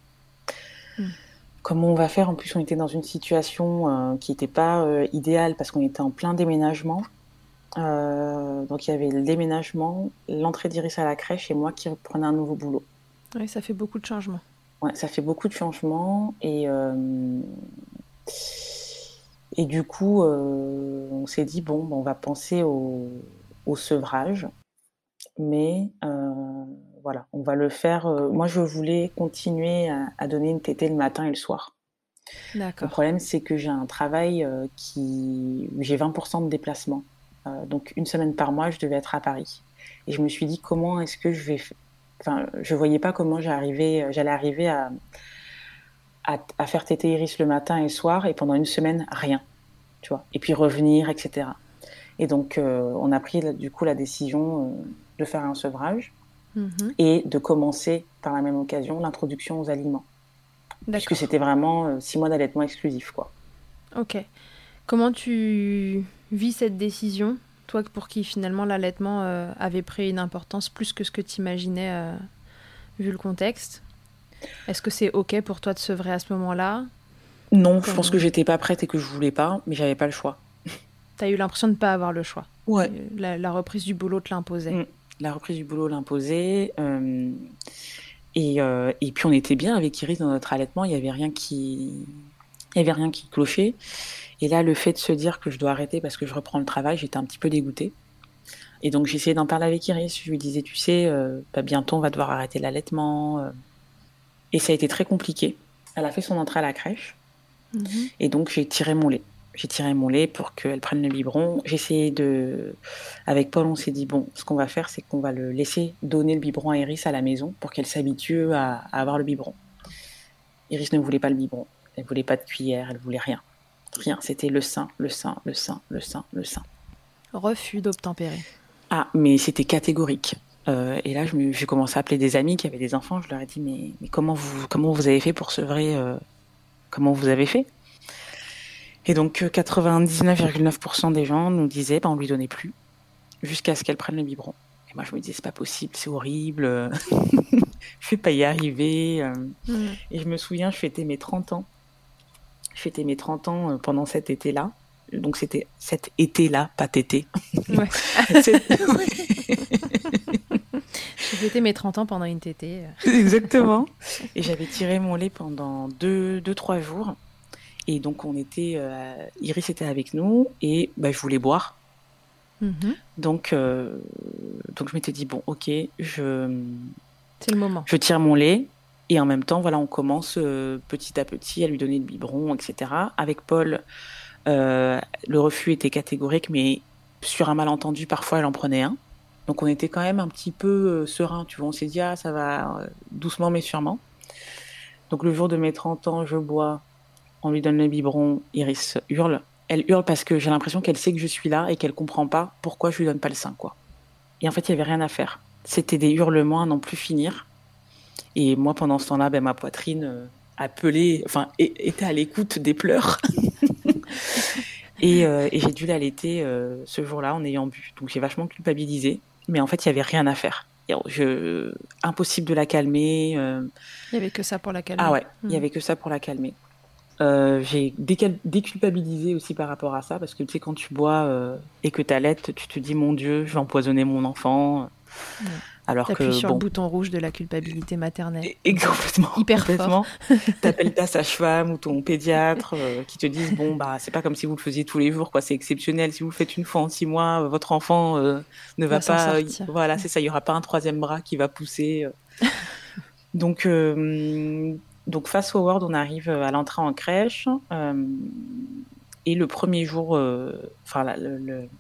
Comment on va faire En plus, on était dans une situation euh, qui n'était pas euh, idéale parce qu'on était en plein déménagement. Euh, donc il y avait le déménagement, l'entrée d'Iris à la crèche et moi qui reprenais un nouveau boulot. Oui, ça fait beaucoup de changements. Ouais, ça fait beaucoup de changements et et du coup, on s'est dit bon, on va penser au, au sevrage, mais voilà, on va le faire. Euh, moi, je voulais continuer à, donner une tétée le matin et le soir. Le problème, c'est que j'ai un travail euh, qui j'ai 20% de déplacement. Euh, donc, une semaine par mois, je devais être à Paris. Et je me suis dit, comment est-ce que je vais enfin, je voyais pas comment j'allais arriver à, à, faire téter Iris le matin et soir et pendant une semaine rien, tu vois. Et puis revenir, etc. Et donc, euh, on a pris du coup la décision euh, de faire un sevrage mhm. et de commencer par la même occasion l'introduction aux aliments. Puisque c'était vraiment euh, six mois d'allaitement exclusif, quoi. Ok. Comment tu vis cette décision toi pour qui finalement l'allaitement avait pris une importance plus que ce que tu imaginais vu le contexte? Est-ce que c'est OK pour toi de sevrer à ce moment-là? Non, je pense que j'étais pas prête et que je voulais pas, mais j'avais pas le choix. Tu as eu l'impression de ne pas avoir le choix Ouais. La, reprise du boulot te l'imposait. Mm. La reprise du boulot l'imposait. Euh, et, euh, et, puis on était bien avec Iris dans notre allaitement, il n'y avait rien qui. Il y avait rien qui clochait. Et là, le fait de se dire que je dois arrêter parce que je reprends le travail, j'étais un petit peu dégoûtée. Et donc essayé d'en parler avec Iris. Je lui disais, tu sais, euh, bah, bientôt on va devoir arrêter l'allaitement. Et ça a été très compliqué. Elle a fait son entrée à la crèche. Mhm. Et donc, j'ai tiré mon lait. J'ai tiré mon lait pour qu'elle prenne le biberon. J'ai essayé de. Avec Paul, on s'est dit bon, ce qu'on va faire, c'est qu'on va le laisser donner le biberon à Iris à la maison pour qu'elle s'habitue à, avoir le biberon. Iris ne voulait pas le biberon. Elle voulait pas de cuillère, elle voulait rien. Rien. C'était le sein, le sein, le sein, le sein, le sein. Refus d'obtempérer. Ah, mais c'était catégorique. Euh, et là, j'ai commencé à appeler des amis qui avaient des enfants. Je leur ai dit, mais, comment, vous, comment vous avez fait pour sevrer euh, Comment vous avez fait? Et donc, 99,9% euh, des gens nous disaient, bah, on lui donnait plus, jusqu'à ce qu'elle prenne le biberon. Et moi, je me disais, c'est pas possible, c'est horrible, <laughs> je vais pas y arriver. Mmh. Et je me souviens, je fêtais mes 30 ans. Je fêtais mes 30 ans pendant cet été-là. Donc, c'était cet été-là, pas tété. Ouais. <laughs> J'ai fêté mes 30 ans pendant une tétée. Exactement. Et j'avais tiré mon lait pendant 2-3 deux, deux, trois jours. Et donc, on était. Euh, Iris était avec nous et bah, je voulais boire. Mhm. Donc, euh, donc, je m'étais dit, bon, ok, je. C'est le moment. Je tire mon lait. Et en même temps, voilà, on commence euh, petit à petit à lui donner le biberon, etc. Avec Paul, le refus était catégorique, mais sur un malentendu, parfois, elle en prenait un. Donc on était quand même un petit peu serein, tu vois. On s'est dit, ah, ça va doucement mais sûrement. Donc le jour de mes 30 ans, je bois, on lui donne le biberon, Iris hurle. Elle hurle parce que j'ai l'impression qu'elle sait que je suis là et qu'elle comprend pas pourquoi je lui donne pas le sein, quoi. Et en fait, il y avait rien à faire. C'était des hurlements à n'en plus finir. Et moi, pendant ce temps-là, ben, ma poitrine euh, appelait, enfin, était à l'écoute des pleurs. <laughs> et, et j'ai dû l'allaiter ce jour-là en ayant bu. Donc j'ai vachement culpabilisé mais en fait, il n'y avait rien à faire. Je... Impossible de la calmer. Euh. Il n'y avait que ça pour la calmer. Ah ouais, il n'y hmm. avait que ça pour la calmer. Euh, j'ai déculpabilisé aussi par rapport à ça, parce que tu sais, quand tu bois euh, et que tu allaites, tu te dis, mon Dieu, je vais empoisonner mon enfant. Alors que sur le bouton rouge de la culpabilité maternelle. Et, complètement. Hyper complètement. <laughs> T'appelles ta sage-femme ou ton pédiatre euh, qui te disent bon bah c'est pas comme si vous le faisiez tous les jours quoi, c'est exceptionnel. Si vous le faites une fois en six mois, votre enfant euh, ne va, pas. voilà, c'est ça. Il y aura pas un troisième bras qui va pousser. <laughs> donc donc face forward, on arrive à l'entrée en crèche. et le premier jour, enfin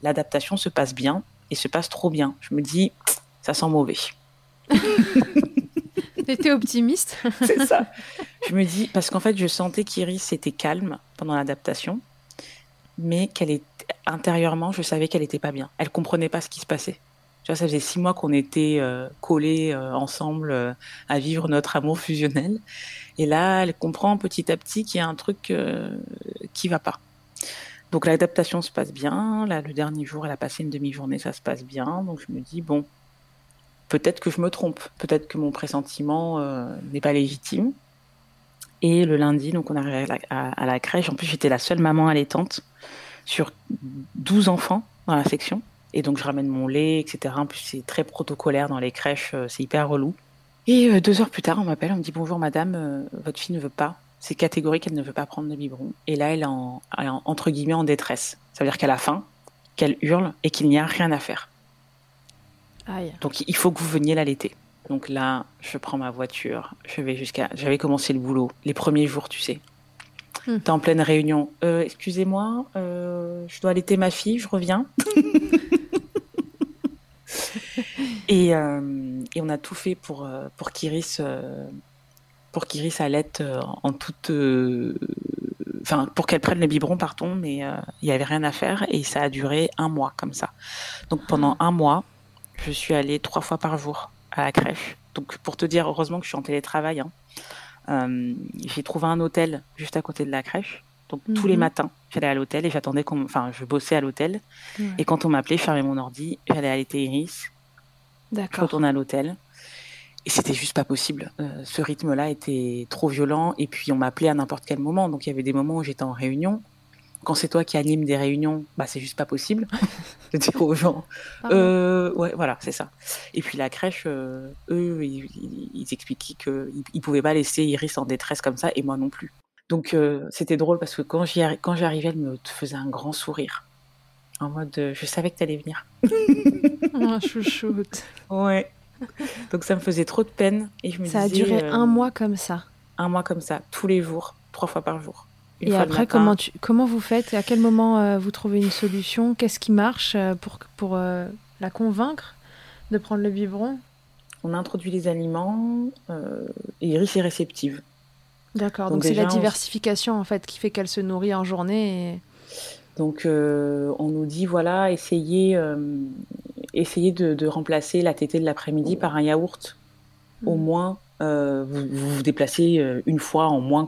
l'adaptation se passe bien et se passe trop bien. Je me dis ça sent mauvais. <laughs> T'étais optimiste? C'est ça. <laughs> Je me dis, parce qu'en fait, je sentais qu'Iris était calme pendant l'adaptation, mais qu'elle est intérieurement, je savais qu'elle n'était pas bien. Elle comprenait pas ce qui se passait. Ça faisait six mois qu'on était euh, collés euh, ensemble euh, à vivre notre amour fusionnel. Et là, elle comprend petit à petit qu'il y a un truc qui va pas. Donc l'adaptation se passe bien. Là, le dernier jour, elle a passé une demi-journée, ça se passe bien. Donc je me dis, bon, peut-être que je me trompe, peut-être que mon pressentiment n'est pas légitime. Et le lundi, donc on arrive à la, crèche. En plus, j'étais la seule maman allaitante sur 12 enfants dans la section. Et donc, je ramène mon lait, etc. En plus, c'est très protocolaire dans les crèches, euh, c'est hyper relou. Et euh, deux heures plus tard, on m'appelle, on me dit Bonjour madame, votre fille ne veut pas. C'est catégorique, elle ne veut pas prendre le biberon. Et là, elle est, en, entre guillemets en détresse. Ça veut dire qu'elle a faim, qu'elle hurle et qu'il n'y a rien à faire. Donc il faut que vous veniez l'allaiter. Donc là, je prends ma voiture, je vais jusqu'à. J'avais commencé le boulot les premiers jours, tu sais. Hmm. T'es en pleine réunion. Euh, excusez-moi, euh, je dois allaiter ma fille, je reviens. <laughs> Et, et, on a tout fait pour, pour qu'Iris pour qu'Iris allaite en toute enfin pour qu'elle prenne le biberon pardon mais il n'y avait rien à faire et ça a duré un mois comme ça donc pendant un mois je suis allée trois fois par jour à la crèche donc pour te dire heureusement que je suis en télétravail hein. Euh, j'ai trouvé un hôtel juste à côté de la crèche. Donc tous les mhm. matins, j'allais à l'hôtel et j'attendais qu'on, enfin, je bossais à l'hôtel. Et quand on m'appelait, je fermais mon ordi, j'allais allaiter Iris. D'accord. Je retournais à l'hôtel. Et c'était juste pas possible. Euh, ce rythme-là était trop violent. Et puis on m'appelait à n'importe quel moment. Donc il y avait des moments où j'étais en réunion quand c'est toi qui anime des réunions, bah c'est juste pas possible <laughs> de dire aux gens. Euh, ouais, voilà, c'est ça. Et puis la crèche, euh, eux, ils, expliquaient qu'ils ils pouvaient pas laisser Iris en détresse comme ça, et moi non plus. Donc euh, c'était drôle parce que quand j'arrivais, elle me faisait un grand sourire, en mode je savais que t'allais venir. <laughs> oh, chouchoute. Ouais. Donc ça me faisait trop de peine et je me ça a duré un mois comme ça. Un mois comme ça, tous les jours, trois fois par jour. Et après, comment, tu, comment vous faites À quel moment euh, vous trouvez une solution? Qu'est-ce qui marche euh, pour, pour euh, la convaincre de prendre le biberon? On introduit les aliments et Iris est réceptive. D'accord, donc c'est la diversification en fait qui fait qu'elle se nourrit en journée. Donc on nous dit voilà, essayez, essayez de, remplacer la tétée de l'après-midi par un yaourt. Au hmm. moins, vous, vous vous déplacez une fois en moins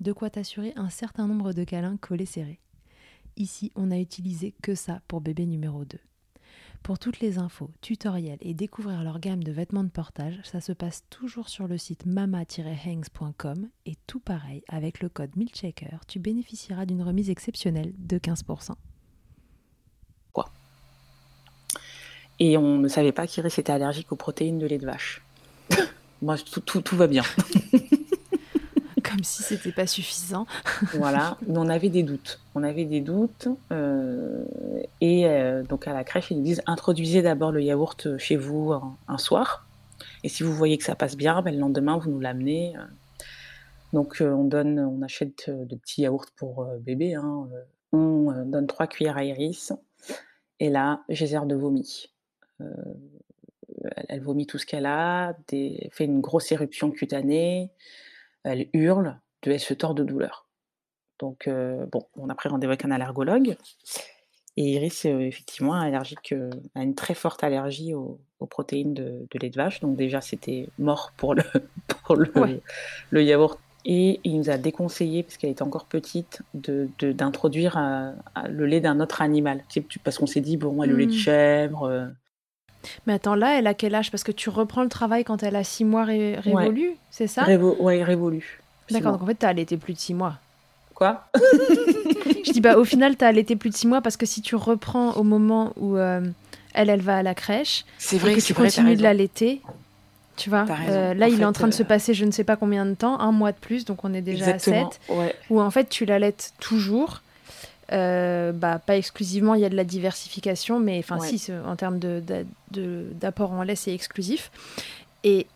de quoi t'assurer un certain nombre de câlins collés serrés. Ici, on a utilisé que ça pour bébé numéro 2. Pour toutes les infos, tutoriels et découvrir leur gamme de vêtements de portage, ça se passe toujours sur le site mama-hangs.com et tout pareil, avec le code MILCHECKER, tu bénéficieras d'une remise exceptionnelle de 15%. Quoi? Et on ne savait pas qu'Iris était allergique aux protéines de lait de vache. <laughs> Moi, tout, tout, tout va bien. <laughs> Comme si c'était pas suffisant. <laughs> voilà, mais on avait des doutes. On avait des doutes. Euh, et euh, donc à la crèche, ils nous disent introduisez d'abord le yaourt chez vous un, soir. Et si vous voyez que ça passe bien, ben, le lendemain, vous nous l'amenez. Donc on donne, on achète de petits yaourts pour bébé. Hein. On donne trois cuillères à Iris. Et là, geyser de vomi. elle vomit tout ce qu'elle a, fait une grosse éruption cutanée, elle hurle, elle se tord de douleur. Donc, euh, bon, on a pris rendez-vous avec un allergologue. Et Iris, est effectivement, allergique, euh, a une très forte allergie aux, protéines de, lait de vache. Donc, déjà, c'était mort pour le, <laughs> pour le, yaourt. Et il nous a déconseillé, parce qu'elle était encore petite, d'introduire de, le lait d'un autre animal. Parce qu'on s'est dit, bon, elle le lait de hmm. chèvre. Mais attends, là, elle a quel âge? Parce que tu reprends le travail quand elle a six mois révolu, c'est ça? Révo Ouais, révolu. D'accord, donc en fait, t'as allaité plus de six mois. Quoi? <laughs> Je dis, bah, au final, t'as allaité plus de six mois parce que si tu reprends au moment où euh, elle, elle va à la crèche, c'est vrai que tu continues de l'allaiter, tu vois, euh, là, il est en train de se euh, passer je ne sais pas combien de temps, un mois de plus, donc on est déjà à 7, où en fait, tu l'allaites toujours. Euh, bah, pas exclusivement, il y a de la diversification, mais enfin si, en termes d'apport de, de, en lait, c'est exclusif. Et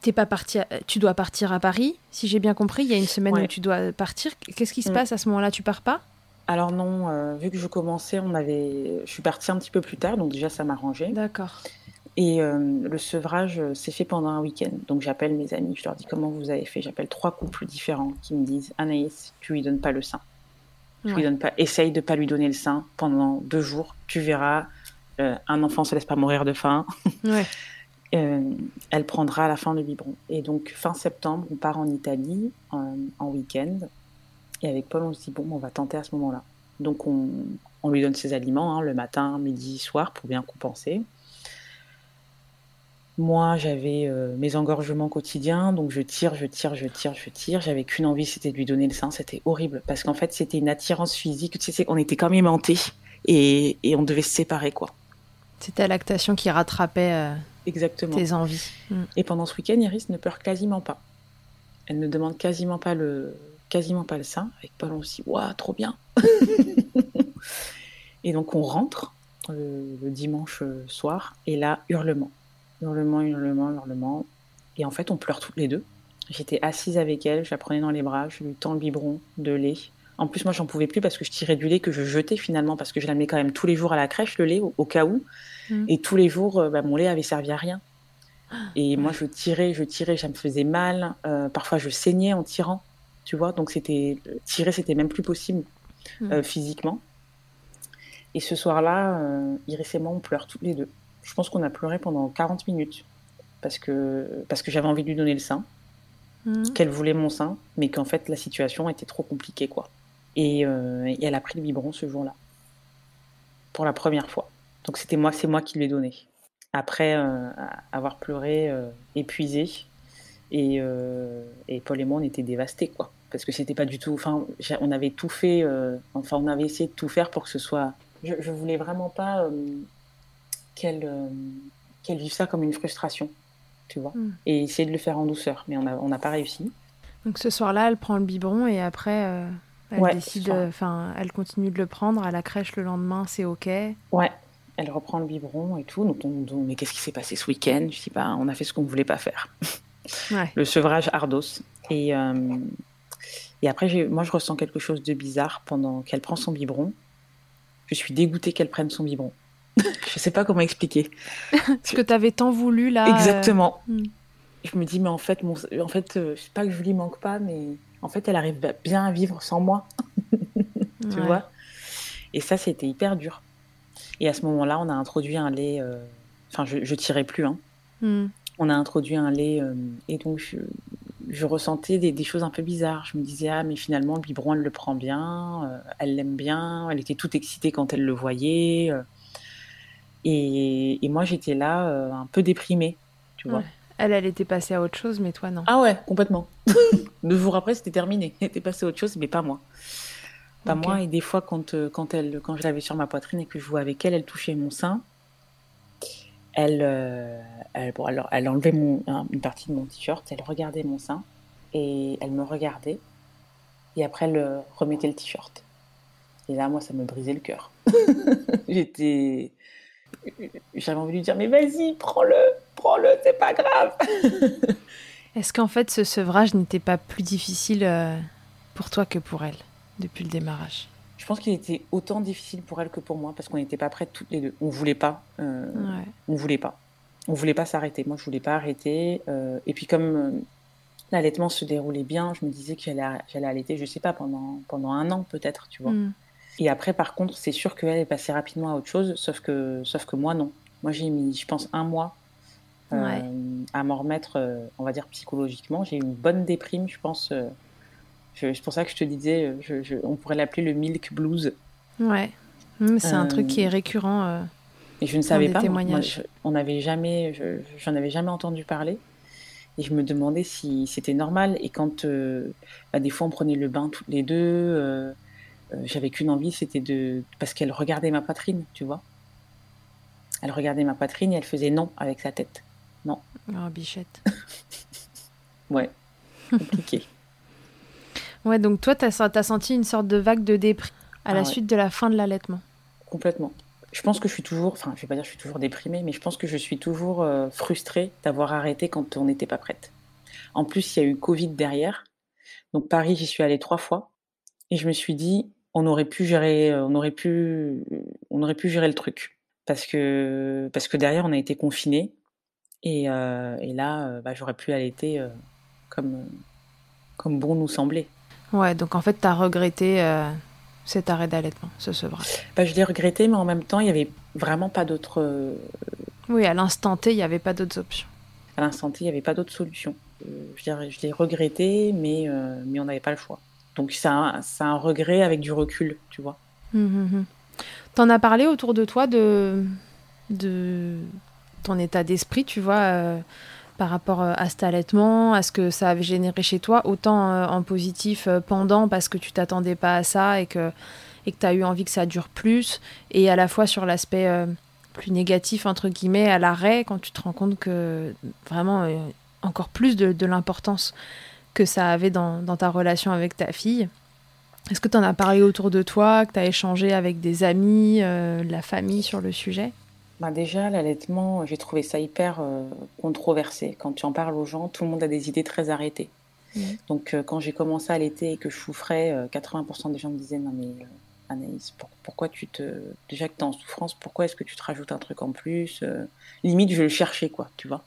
t'es pas parti, tu dois partir à Paris, si j'ai bien compris. Il y a une semaine où tu dois partir. Qu'est-ce qui se mm. passe à ce moment-là? Tu pars pas? Alors non, euh, vu que je commençais, on avait, je suis partie un petit peu plus tard, donc déjà ça m'arrangeait. D'accord. Et euh, le sevrage s'est fait pendant un week-end. Donc j'appelle mes amis, je leur dis comment vous avez fait? J'appelle trois couples différents qui me disent Anaïs, tu lui donnes pas le sein. Lui donnes pas. Essaye de pas lui donner le sein pendant deux jours. Tu verras, euh, un enfant se laisse pas mourir de faim. <laughs> Ouais. Euh, elle prendra à la fin le biberon. Et donc, fin septembre, on part en Italie en, week-end. Et avec Paul, on se dit, bon, on va tenter à ce moment-là. Donc, on, on lui donne ses aliments hein, le matin, midi, soir pour bien compenser. Moi, j'avais euh, mes engorgements quotidiens, donc je tire, je tire, je tire, je tire. J'avais qu'une envie, c'était de lui donner le sein. C'était horrible parce qu'en fait, c'était une attirance physique. Tu sais, on était quand même aimantés et, et on devait se séparer, quoi. C'était la lactation qui rattrapait euh, Exactement. tes envies. Mm. Et pendant ce week-end, Iris ne pleure quasiment pas. Elle ne demande quasiment pas le, quasiment pas le sein. Avec Paul, on se dit, waouh, trop bien. <laughs> et donc, on rentre le, le dimanche soir et là, hurlement hurlement, hurlement, hurlement. Et en fait, on pleure toutes les deux. J'étais assise avec elle, je la prenais dans les bras, je lui tends le biberon de lait. En plus, moi, j'en pouvais plus parce que je tirais du lait que je jetais finalement, parce que je la mets quand même tous les jours à la crèche, le lait, au, cas où. Mm. Et tous les jours, euh, bah, mon lait avait servi à rien. Et moi, je tirais, je tirais, ça me faisait mal. Euh, parfois, je saignais en tirant, tu vois. Donc, c'était tirer, c'était même plus possible mm. euh, physiquement. Et ce soir-là, Iris et moi, on pleure toutes les deux je pense qu'on a pleuré pendant 40 minutes parce que, parce que j'avais envie de lui donner le sein, mhm. qu'elle voulait mon sein, mais qu'en fait la situation était trop compliquée. quoi. Et, euh, et elle a pris le biberon ce jour-là, pour la première fois. Donc c'était moi, c'est moi qui lui ai donné. Après euh, avoir pleuré, euh, épuisé, et, et, Paul et moi on était dévastés, quoi. Parce que c'était pas du tout. Enfin, on avait tout fait. enfin, on avait essayé de tout faire pour que ce soit. Je, je voulais vraiment pas qu'elle euh, qu'elle vive ça comme une frustration, tu vois, hmm. et essayer de le faire en douceur. Mais on n'a pas réussi. Donc ce soir-là, elle prend le biberon et après, euh, elle décide, enfin, elle continue de le prendre à la crèche le lendemain, c'est ok. Ouais, elle reprend le biberon et tout. Donc, on, mais qu'est-ce qui s'est passé ce week-end? Je dis, bah, on a fait ce qu'on ne voulait pas faire. <laughs> le sevrage ardos. Et, euh, et après, moi, je ressens quelque chose de bizarre pendant qu'elle prend son biberon. Je suis dégoûtée qu'elle prenne son biberon. <laughs> je sais pas comment expliquer. Ce que tu avais tant voulu là. Exactement. Euh, hmm. Je me dis, mais en fait, mon... en fait euh, je sais pas que je lui manque pas, mais en fait, elle arrive bien à vivre sans moi. <laughs> tu vois? Et ça, c'était hyper dur. Et à ce moment-là, on a introduit un lait. Euh, enfin, je, je tirais plus. Hein. Hmm. On a introduit un lait. et donc, je, ressentais des, des, choses un peu bizarres. Je me disais, ah, mais finalement, le biberon, elle le prend bien. elle l'aime bien. Elle était toute excitée quand elle le voyait. Et, moi, j'étais là euh, un peu déprimée, tu vois. Elle, elle était passée à autre chose, mais toi, non. Ah ouais, complètement. <laughs> Deux jours après, c'était terminé. Elle était passée à autre chose, mais pas moi. Pas moi. Et des fois, quand, euh, quand, elle, quand je l'avais sur ma poitrine et que je jouais avec elle, elle touchait mon sein. Elle, euh, elle, bon, alors, elle enlevait mon, une partie de mon t-shirt, elle regardait mon sein et elle me regardait. Et après, elle remettait le t-shirt. Et là, moi, ça me brisait le cœur. <laughs> J'étais j'avais envie de lui dire, mais vas-y, prends-le, prends-le, c'est pas grave. <laughs> Est-ce qu'en fait, ce sevrage n'était pas plus difficile euh, pour toi que pour elle, depuis le démarrage? Je pense qu'il était autant difficile pour elle que pour moi, parce qu'on n'était pas prêtes toutes les deux. On voulait pas. Euh, on voulait pas. On voulait pas s'arrêter. Moi, je voulais pas arrêter. Euh, et puis, comme l'allaitement se déroulait bien, je me disais que j'allais allaiter, je sais pas, pendant, pendant un an peut-être, tu vois. Mm. Et après, par contre, c'est sûr qu'elle est passée rapidement à autre chose, sauf que, sauf que moi, non. Moi, j'ai mis, je pense, un mois euh, à m'en remettre, euh, on va dire, psychologiquement. J'ai eu une bonne déprime, je pense. Euh, c'est pour ça que je te disais, je, on pourrait l'appeler le milk blues. Ouais, mmh, c'est un truc qui est récurrent. et je ne savais pas. Moi, on n'avait jamais, j'en avais jamais entendu parler. Et je me demandais si c'était normal. Et quand, bah, des fois, on prenait le bain toutes les deux j'avais qu'une envie, c'était de. Parce qu'elle regardait ma poitrine, tu vois. Elle regardait ma poitrine et elle faisait non avec sa tête. Non. Oh, bichette. <laughs> ouais, compliqué. ouais, donc toi, tu as, as, senti une sorte de vague de déprime À la Ah ouais. suite de la fin de l'allaitement. Complètement. Je pense que je suis toujours, enfin, je vais pas dire que je suis toujours déprimée, mais je pense que je suis toujours euh, frustrée d'avoir arrêté quand on n'était pas prête. En plus, il y a eu Covid derrière. Donc Paris, j'y suis allée trois fois. Et je me suis dit, on aurait pu gérer, euh, on aurait pu, on aurait pu gérer le truc. Parce que, parce que derrière, on a été confinés. Et, euh, et là, euh, bah, j'aurais pu allaiter euh, comme, comme bon nous semblait. Ouais, donc en fait, tu as regretté euh, cet arrêt d'allaitement, ce sevrage. Bah, je l'ai regretté, mais en même temps, il y avait vraiment pas d'autre, Oui, à l'instant T, il n'y avait pas d'autres options. à l'instant T, il n'y avait pas d'autre solution. Je l'ai- je l'ai regretté, mais, mais on n'avait pas le choix. Donc c'est un, regret avec du recul, tu vois. Hum, hum, hum. T'en as parlé autour de toi de, ton état d'esprit, tu vois, euh, par rapport euh, à cet allaitement, à ce que ça avait généré chez toi, autant euh, en positif pendant parce que tu t'attendais pas à ça et que et que tu as eu envie que ça dure plus, et à la fois sur l'aspect plus négatif, entre guillemets, à l'arrêt, quand tu te rends compte que vraiment encore plus de l'importance que ça avait dans, dans ta relation avec ta fille. Est-ce que tu en as parlé autour de toi, que tu as échangé avec des amis, euh, la famille sur le sujet? Bah déjà, l'allaitement, j'ai trouvé ça hyper euh, controversé. Quand tu en parles aux gens, tout le monde a des idées très arrêtées. Mhm. Donc euh, quand j'ai commencé à allaiter et que je souffrais, euh, 80% des gens me disaient non mais Anaïs, pour- pourquoi tu te déjà que tu es en souffrance, pourquoi est-ce que tu te rajoutes un truc en plus Limite, je le cherchais quoi, tu vois.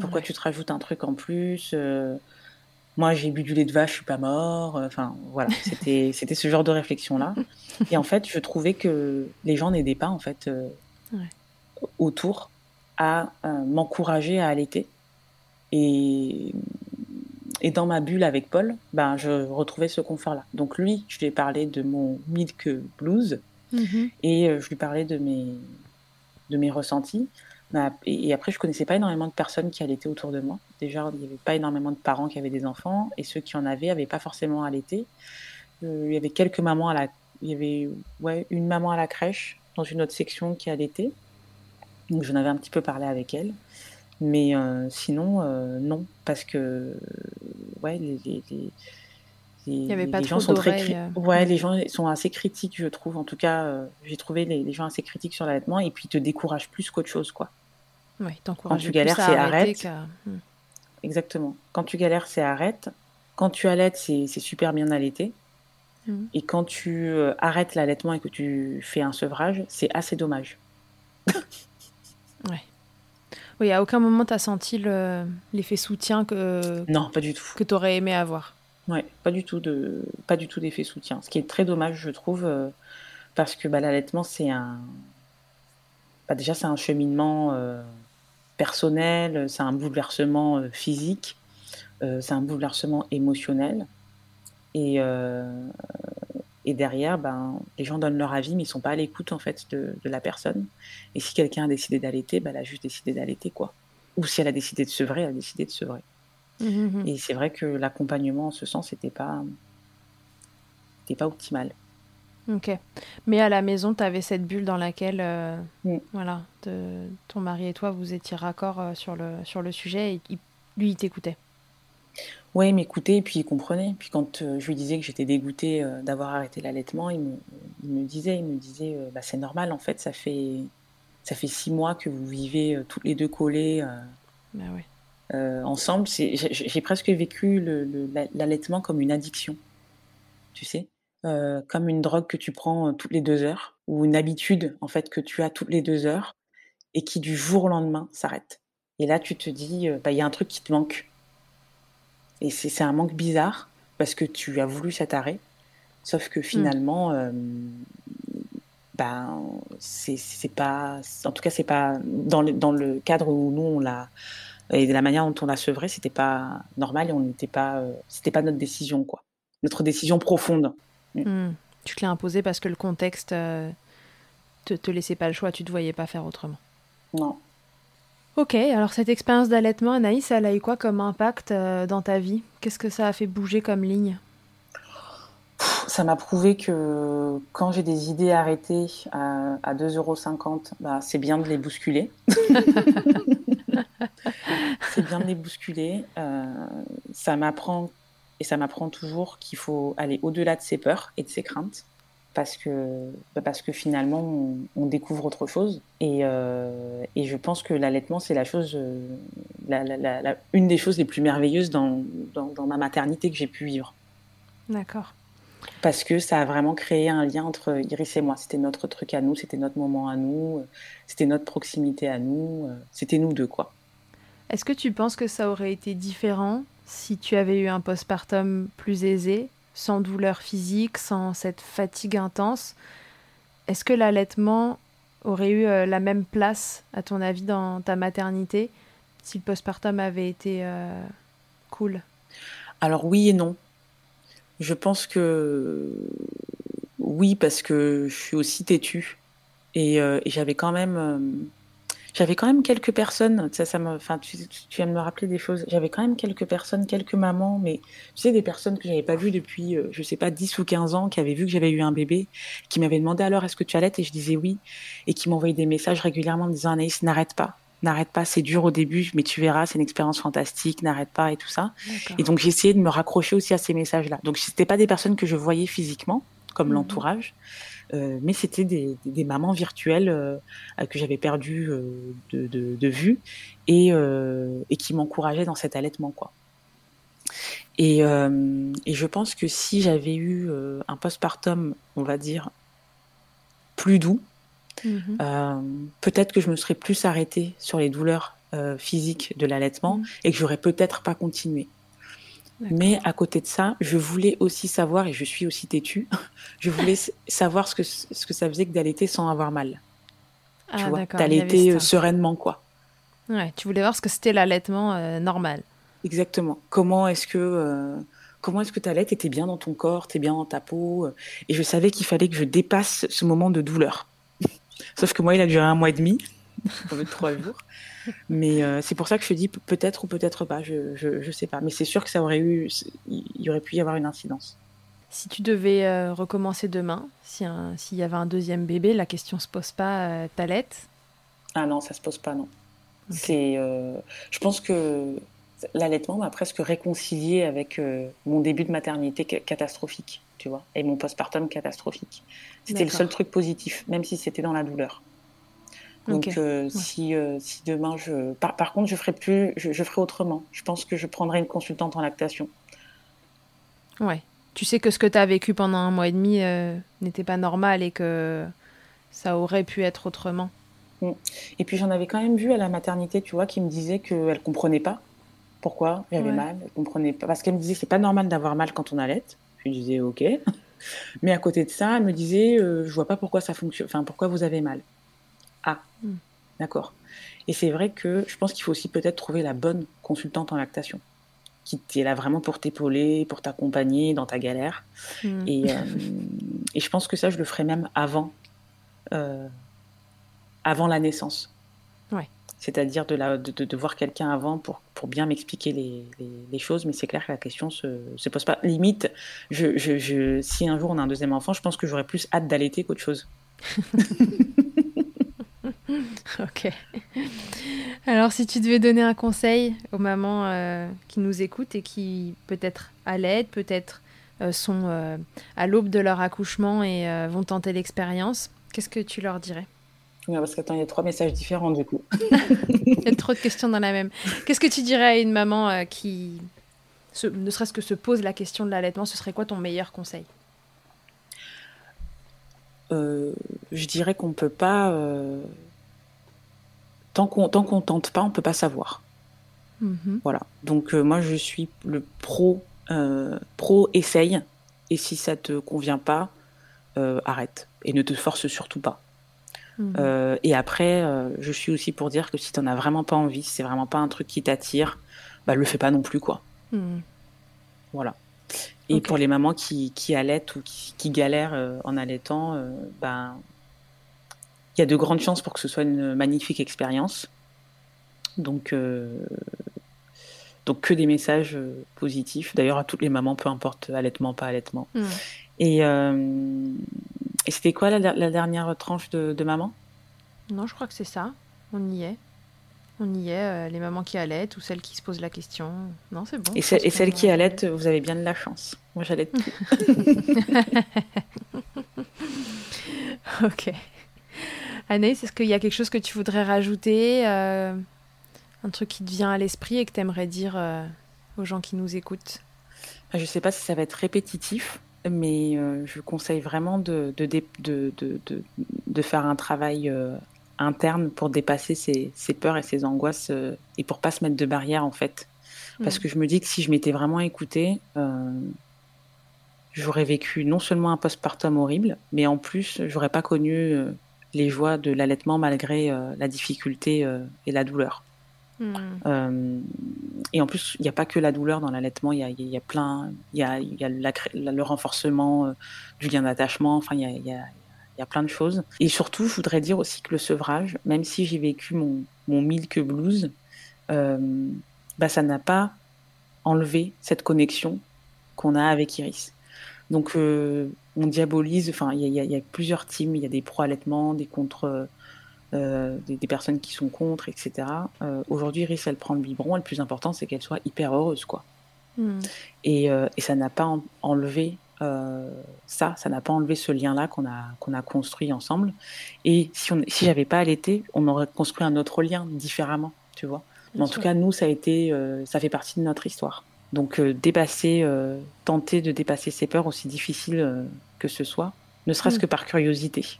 Pourquoi Ouais. tu te rajoutes un truc en plus Moi, j'ai bu du lait de vache, je suis pas mort. Euh, Enfin, voilà, <laughs> c'était c'était ce genre de réflexion là. Et en fait, je trouvais que les gens n'aidaient pas en fait euh, Ouais. autour à euh, m'encourager à allaiter. Et et dans ma bulle avec Paul, ben je retrouvais ce confort-là. Donc lui, je lui ai parlé de mon milk blues Mhm. et je lui parlais de mes de mes ressentis. Et, après, je connaissais pas énormément de personnes qui allaitaient autour de moi. Déjà, il n'y avait pas énormément de parents qui avaient des enfants, et ceux qui en avaient n'avaient pas forcément allaité. Euh, il y avait quelques mamans à la, il y avait ouais une maman à la crèche dans une autre section qui allaitait. Donc j'en avais un petit peu parlé avec elle, mais euh, sinon euh, non, parce que ouais les, les, les- les- y avait pas les trop gens sont très cri- ouais les gens sont assez critiques je trouve. En tout cas j'ai trouvé les, les gens assez critiques sur l'allaitement. Et puis ils te découragent plus qu'autre chose quoi Ouais, t'encourages tu galères, c'est arrête. Hmm. exactement quand tu galères c'est arrête quand tu allaites c'est super bien allaité Mhm. et quand tu euh, arrêtes l'allaitement et que tu fais un sevrage c'est assez dommage <laughs> Oui, à aucun moment t'as senti le- l'effet soutien que, non pas du tout que t'aurais aimé avoir. Ouais, pas du tout de, pas du tout d'effet soutien. Ce qui est très dommage, je trouve, euh, parce que bah, l'allaitement, c'est un, bah, déjà c'est un cheminement euh, personnel, c'est un bouleversement euh, physique, euh, c'est un bouleversement émotionnel, et euh, et derrière, ben, les gens donnent leur avis, mais ils sont pas à l'écoute en fait de, de la personne. Et si quelqu'un a décidé d'allaiter, bah, elle a juste décidé d'allaiter quoi. Ou si elle a décidé de sevrer, elle a décidé de sevrer. Mhm. Et c'est vrai que l'accompagnement en ce sens n'était pas, était pas optimal. Ok. Mais à la maison, t'avais cette bulle dans laquelle, euh, voilà, ton mari et toi, vous étiez raccord euh, sur le, sur le sujet et il- lui, il t'écoutait. Ouais, il m'écoutait et puis il comprenait. Puis quand euh, je lui disais que j'étais dégoûtée d'avoir arrêté l'allaitement, il me, il me disait, il me disait, bah, c'est normal en fait, ça fait, ça fait six mois que vous vivez toutes les deux collées Bah ensemble. J'ai, presque vécu l'allaitement comme une addiction, tu sais, Euh, comme une drogue que tu prends euh, toutes les deux heures ou une habitude en fait que tu as toutes les deux heures et qui du jour au lendemain s'arrête. Et là, tu te dis, euh, bah, il y a un truc qui te manque. Et c'est un manque bizarre parce que tu as voulu cet arrêt, sauf que finalement, euh, ben, c'est c'est pas, en tout cas, c'est pas dans le, dans le cadre où nous on l'a et de la manière dont on l'a sevré, c'était pas normal et on n'était pas, euh, c'était pas notre décision quoi, notre décision profonde. Hmm. Tu te l'as imposé parce que le contexte euh, te, te laissait pas le choix, tu te voyais pas faire autrement. Non. Ok, alors cette expérience d'allaitement, Anaïs, elle a eu quoi comme impact euh, dans ta vie? Qu'est-ce que ça a fait bouger comme ligne? Ça m'a prouvé que quand j'ai des idées arrêtées à, à 2,50€, bah, c'est bien de les bousculer. <laughs> c'est bien de les bousculer. Euh, ça m'apprend, et ça m'apprend toujours qu'il faut aller au-delà de ses peurs et de ses craintes. parce que, bah, parce que finalement, on, découvre autre chose. Et, euh, et je pense que l'allaitement, c'est la chose, euh, la, la, une des choses les plus merveilleuses dans, dans, dans ma maternité que j'ai pu vivre. D'accord. Parce que ça a vraiment créé un lien entre Iris et moi. C'était notre truc à nous, c'était notre moment à nous, c'était notre proximité à nous, c'était nous deux, quoi. Est-ce que tu penses que ça aurait été différent si tu avais eu un postpartum plus aisé sans douleur physique, sans cette fatigue intense, est-ce que l'allaitement aurait eu euh, la même place, à ton avis, dans ta maternité si le postpartum avait été euh, cool? Alors oui et non. Je pense que oui, parce que je suis aussi têtue. Et, euh, et j'avais quand même j'avais quand même quelques personnes, ça, ça me, enfin, tu, tu, viens de me rappeler des choses. J'avais quand même quelques personnes, quelques mamans, mais tu sais, des personnes que j'avais pas vues depuis, euh, je sais pas, 10 ou 15 ans, qui avaient vu que j'avais eu un bébé, qui m'avaient demandé alors est-ce que tu allaites et je disais oui, et qui m'envoyaient des messages régulièrement me disant Anaïs, n'arrête pas, n'arrête pas, c'est dur au début, mais tu verras, c'est une expérience fantastique, n'arrête pas et tout ça. Et donc essayé de me raccrocher aussi à ces messages-là. Donc c'était pas des personnes que je voyais physiquement, comme mmh l'entourage, mais c'était des, des, mamans virtuelles euh, que j'avais perdues euh, de, de, de, vue et, et qui m'encourageaient dans cet allaitement quoi. Et, et je pense que si j'avais eu un postpartum, on va dire, plus doux, mmh peut-être que je me serais plus arrêtée sur les douleurs physiques de l'allaitement mmh. et que j'aurais peut-être pas continué. Mais à côté de ça, je voulais aussi savoir, et je suis aussi têtue, <laughs> je voulais savoir ce que, ce que ça faisait que d'allaiter sans avoir mal. Ah, tu vois, d'allaiter euh, sereinement, quoi. Ouais, tu voulais voir ce que c'était l'allaitement euh, normal. Exactement. Comment est-ce que euh, comment est-ce que tu allaites et bien dans ton corps, t'es bien dans ta peau. Et je savais qu'il fallait que je dépasse ce moment de douleur. <laughs> Sauf que moi, il a duré un mois et demi, <laughs> trois jours. Mais euh, c'est pour ça que je dis peut-être ou peut-être pas, je, je, sais pas. Mais c'est sûr que ça aurait eu, il y aurait pu y avoir une incidence. Si tu devais euh, recommencer demain, s'il y avait un deuxième bébé, la question se pose pas, euh, t'allaites Ah non, ça se pose pas, non. C'est, je pense que l'allaitement m'a presque réconcilié avec mon début de maternité catastrophique, tu vois, et mon postpartum catastrophique. C'était le seul truc positif, même si c'était dans la douleur. Donc euh, si, euh, si demain je par, par, contre je ferai plus je, je, ferai autrement. Je pense que je prendrai une consultante en lactation. Ouais. Tu sais que ce que tu as vécu pendant un mois et demi euh, n'était pas normal et que ça aurait pu être autrement. Mm. Et puis j'en avais quand même vu à la maternité, tu vois, qui me disait qu'elle comprenait pas pourquoi j'avais mal, elle comprenait pas parce qu'elle me disait c'est pas normal d'avoir mal quand on allait. Je lui disais OK. <laughs> Mais à côté de ça, elle me disait je vois pas pourquoi ça fonctionne, enfin pourquoi vous avez mal. Ah, d'accord. Et c'est vrai que je pense qu'il faut aussi peut-être trouver la bonne consultante en lactation, qui est là vraiment pour t'épauler, pour t'accompagner dans ta galère. Hmm. Et, euh, et, je pense que ça, je le ferai même avant, euh, avant la naissance. Ouais. C'est-à-dire de, la, de, de, voir quelqu'un avant pour, pour bien m'expliquer les, les, choses, mais c'est clair que la question se, se pose pas. Limite, je, je, je, si un jour on a un deuxième enfant, je pense que j'aurais plus hâte d'allaiter qu'autre chose. <laughs> <laughs> ok. Alors, si tu devais donner un conseil aux mamans euh, qui nous écoutent et qui peut-être à l'aide, peut-être euh, sont euh, à l'aube de leur accouchement et vont tenter l'expérience, qu'est-ce que tu leur dirais? Oui, parce qu'attends, il y a trois messages différents du coup. <laughs> il y a trop de questions dans la même. Qu'est-ce que tu dirais à une maman qui, ne serait-ce que se pose la question de l'allaitement Ce serait quoi ton meilleur conseil? Je dirais qu'on ne peut pas tant qu'on tant qu'on tente pas, on peut pas savoir. Mhm. Voilà. Donc euh, moi je suis le pro euh, pro essaye et si ça te convient pas, euh, arrête et ne te force surtout pas. Mhm. et après, je suis aussi pour dire que si tu n'en as vraiment pas envie, si c'est vraiment pas un truc qui t'attire, bah le fais pas non plus quoi. Mhm. Voilà. Et pour les mamans qui, qui allaitent ou qui, galèrent en allaitant, ben il y a de grandes chances pour que ce soit une magnifique expérience. Donc, euh, donc que des messages euh, positifs. D'ailleurs, à toutes les mamans, peu importe allaitement, pas allaitement. Mm. Et, et c'était quoi la, dernière tranche de, maman? Non, je crois que c'est ça. On y est. On y est, les mamans qui allaitent ou celles qui se posent la question. Non, c'est bon. Et, et celles qui allaitent, vous avez bien de la chance. Moi, j'allaite tout. <laughs> <laughs> Ok. Anaïs, est-ce qu'il y a quelque chose que tu voudrais rajouter euh, Un truc qui te vient à l'esprit et que tu aimerais dire euh, aux gens qui nous écoutent? Je ne sais pas si ça va être répétitif, mais euh, je conseille vraiment de, de, de, de faire un travail interne pour dépasser ses, ses, peurs et ses angoisses et pour pas se mettre de barrières en fait. Parce mm. que je me dis que si je m'étais vraiment écoutée, j'aurais vécu non seulement un postpartum horrible, mais en plus, j'aurais pas connu les joies de l'allaitement malgré euh, la difficulté euh, et la douleur. Hmm. et en plus, il n'y a pas que la douleur dans l'allaitement, il y a, y a, plein, il y a, y a le renforcement du lien d'attachement, enfin, il y a, y a, plein de choses. Et surtout, je voudrais dire aussi que le sevrage, même si j'ai vécu mon, mon milk blues, bah, ça n'a pas enlevé cette connexion qu'on a avec Iris. Donc, euh, on diabolise, enfin, il y, a plusieurs teams, il y a des pro-allaitements, des contre, euh, des, personnes qui sont contre, etc. Euh, aujourd'hui, Iris, elle prend le biberon, le plus important, c'est qu'elle soit hyper heureuse, quoi. Hmm. Et, ça n'a pas enlevé ça, ça n'a pas enlevé ce lien-là qu'on a, qu'on a construit ensemble. Et si, on, si j'avais pas allaité, on aurait construit un autre lien différemment, tu vois. Mais en tout cas, nous, ça a été, ça fait partie de notre histoire. Donc euh, dépasser, euh, tenter de dépasser ses peurs, aussi difficiles euh, que ce soit, ne serait-ce mm. que par curiosité.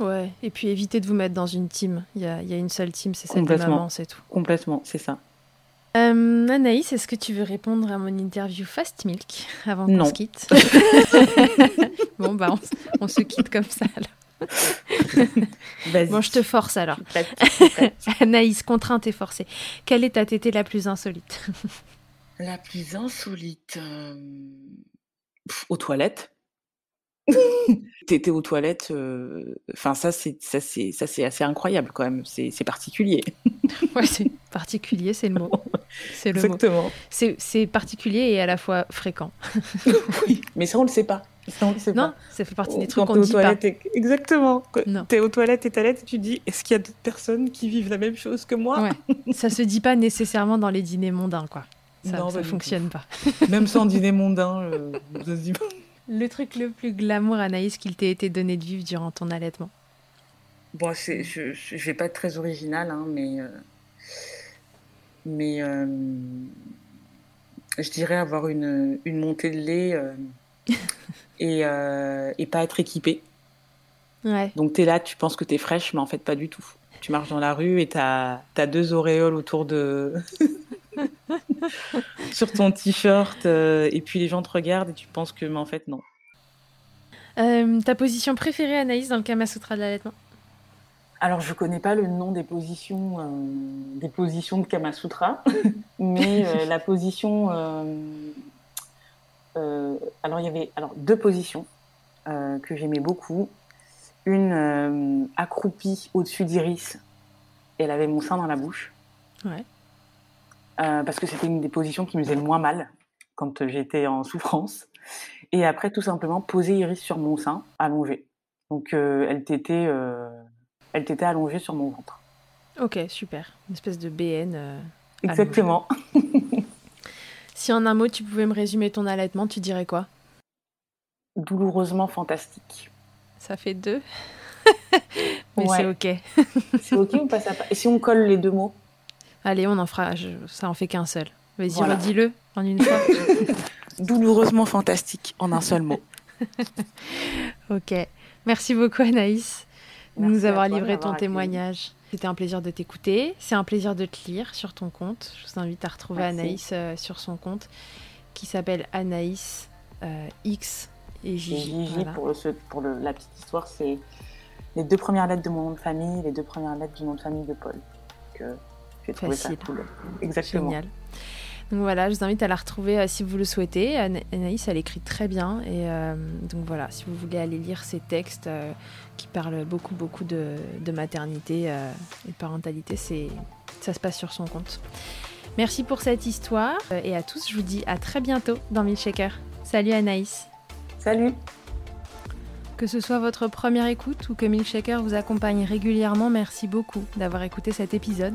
Ouais, et puis éviter de vous mettre dans une team. Il y a, y a, une seule team, c'est celle de maman, c'est tout. Complètement, c'est ça. Anaïs, est-ce que tu veux répondre à mon interview Fast Milk avant qu'on se quitte <laughs> <laughs> Bon, bah, on, se quitte comme ça alors. <laughs> bon, je te force alors. Anaïs, contrainte et forcée. Quelle est ta tétée la plus insolite? La plus insolite, aux toilettes. <laughs> T'étais aux toilettes, enfin ça c'est ça c'est ça c'est assez incroyable quand même, c'est particulier. <laughs> ouais, c'est particulier, c'est le mot. <laughs> C'est le Exactement. C'est particulier et à la fois fréquent. oui, mais ça on le sait pas. Ça, on le sait non, pas. ça fait partie des trucs qu'on dit pas. Exactement. T'es aux toilettes et t'allaites et tu dis est-ce qu'il y a d'autres personnes qui vivent la même chose que moi? Ouais. Ça se dit pas nécessairement dans les dîners mondains quoi. Ça ne fonctionne pas. <laughs> Même sans dîner mondain, euh, Le truc le plus glamour, Anaïs, qu'il t'ait été donné de vivre durant ton allaitement? Bon, je ne vais pas être très original, hein, mais, euh, mais euh, je dirais avoir une, une montée de lait et, et pas être équipée. Ouais. Donc tu es là, tu penses que tu es fraîche, mais en fait pas du tout. Tu marches dans la rue et tu as, as, deux auréoles autour de, <laughs> sur ton t-shirt euh, et puis les gens te regardent et tu penses que mais en fait non. Euh, ta position préférée Anaïs dans le Kama Sutra de l'allaitement? Alors, je connais pas le nom des positions, euh, des positions de Kama Sutra, <laughs> mais la position. alors, il y avait alors, deux positions que j'aimais beaucoup. Une accroupie au-dessus d'Iris, elle avait mon sein dans la bouche. Ouais. Euh, parce que c'était une des positions qui me faisait le moins mal quand j'étais en souffrance. Et après, tout simplement, poser Iris sur mon sein, allongée. Donc, euh, elle t'était, euh, elle t'était allongée sur mon ventre. Ok, super. Une espèce de BN. Exactement. <laughs> si en un mot, tu pouvais me résumer ton allaitement, tu dirais quoi? Douloureusement fantastique. Ça fait deux. <laughs> Mais c'est ok. c'est ok, on passe à... Et si on colle les deux mots? Allez, on en fera. Ça en fait qu'un seul. Vas-y, redis-le en une fois. <laughs> Douloureusement fantastique, en un seul mot. <laughs> ok. Merci beaucoup, Anaïs, de nous avoir livré ton témoignage. C'était un plaisir de t'écouter. C'est un plaisir de te lire sur ton compte. Je vous invite à retrouver Anaïs euh, sur son compte qui s'appelle Anaïs euh, X et Gigi. pour, pour la petite histoire, c'est les deux premières lettres de mon nom de famille, les deux premières lettres du nom de famille de Paul. Euh, Facile. Exactement. Génial. Donc voilà, je vous invite à la retrouver euh, si vous le souhaitez. Anaïs, elle écrit très bien. Et euh, donc voilà, si vous voulez aller lire ses textes euh, qui parlent beaucoup, beaucoup de, maternité et de parentalité, ça se passe sur son compte. Merci pour cette histoire. et à tous, je vous dis à très bientôt dans Milkshaker. Salut Anaïs. Salut. Que ce soit votre première écoute ou que Milkshaker vous accompagne régulièrement, merci beaucoup d'avoir écouté cet épisode.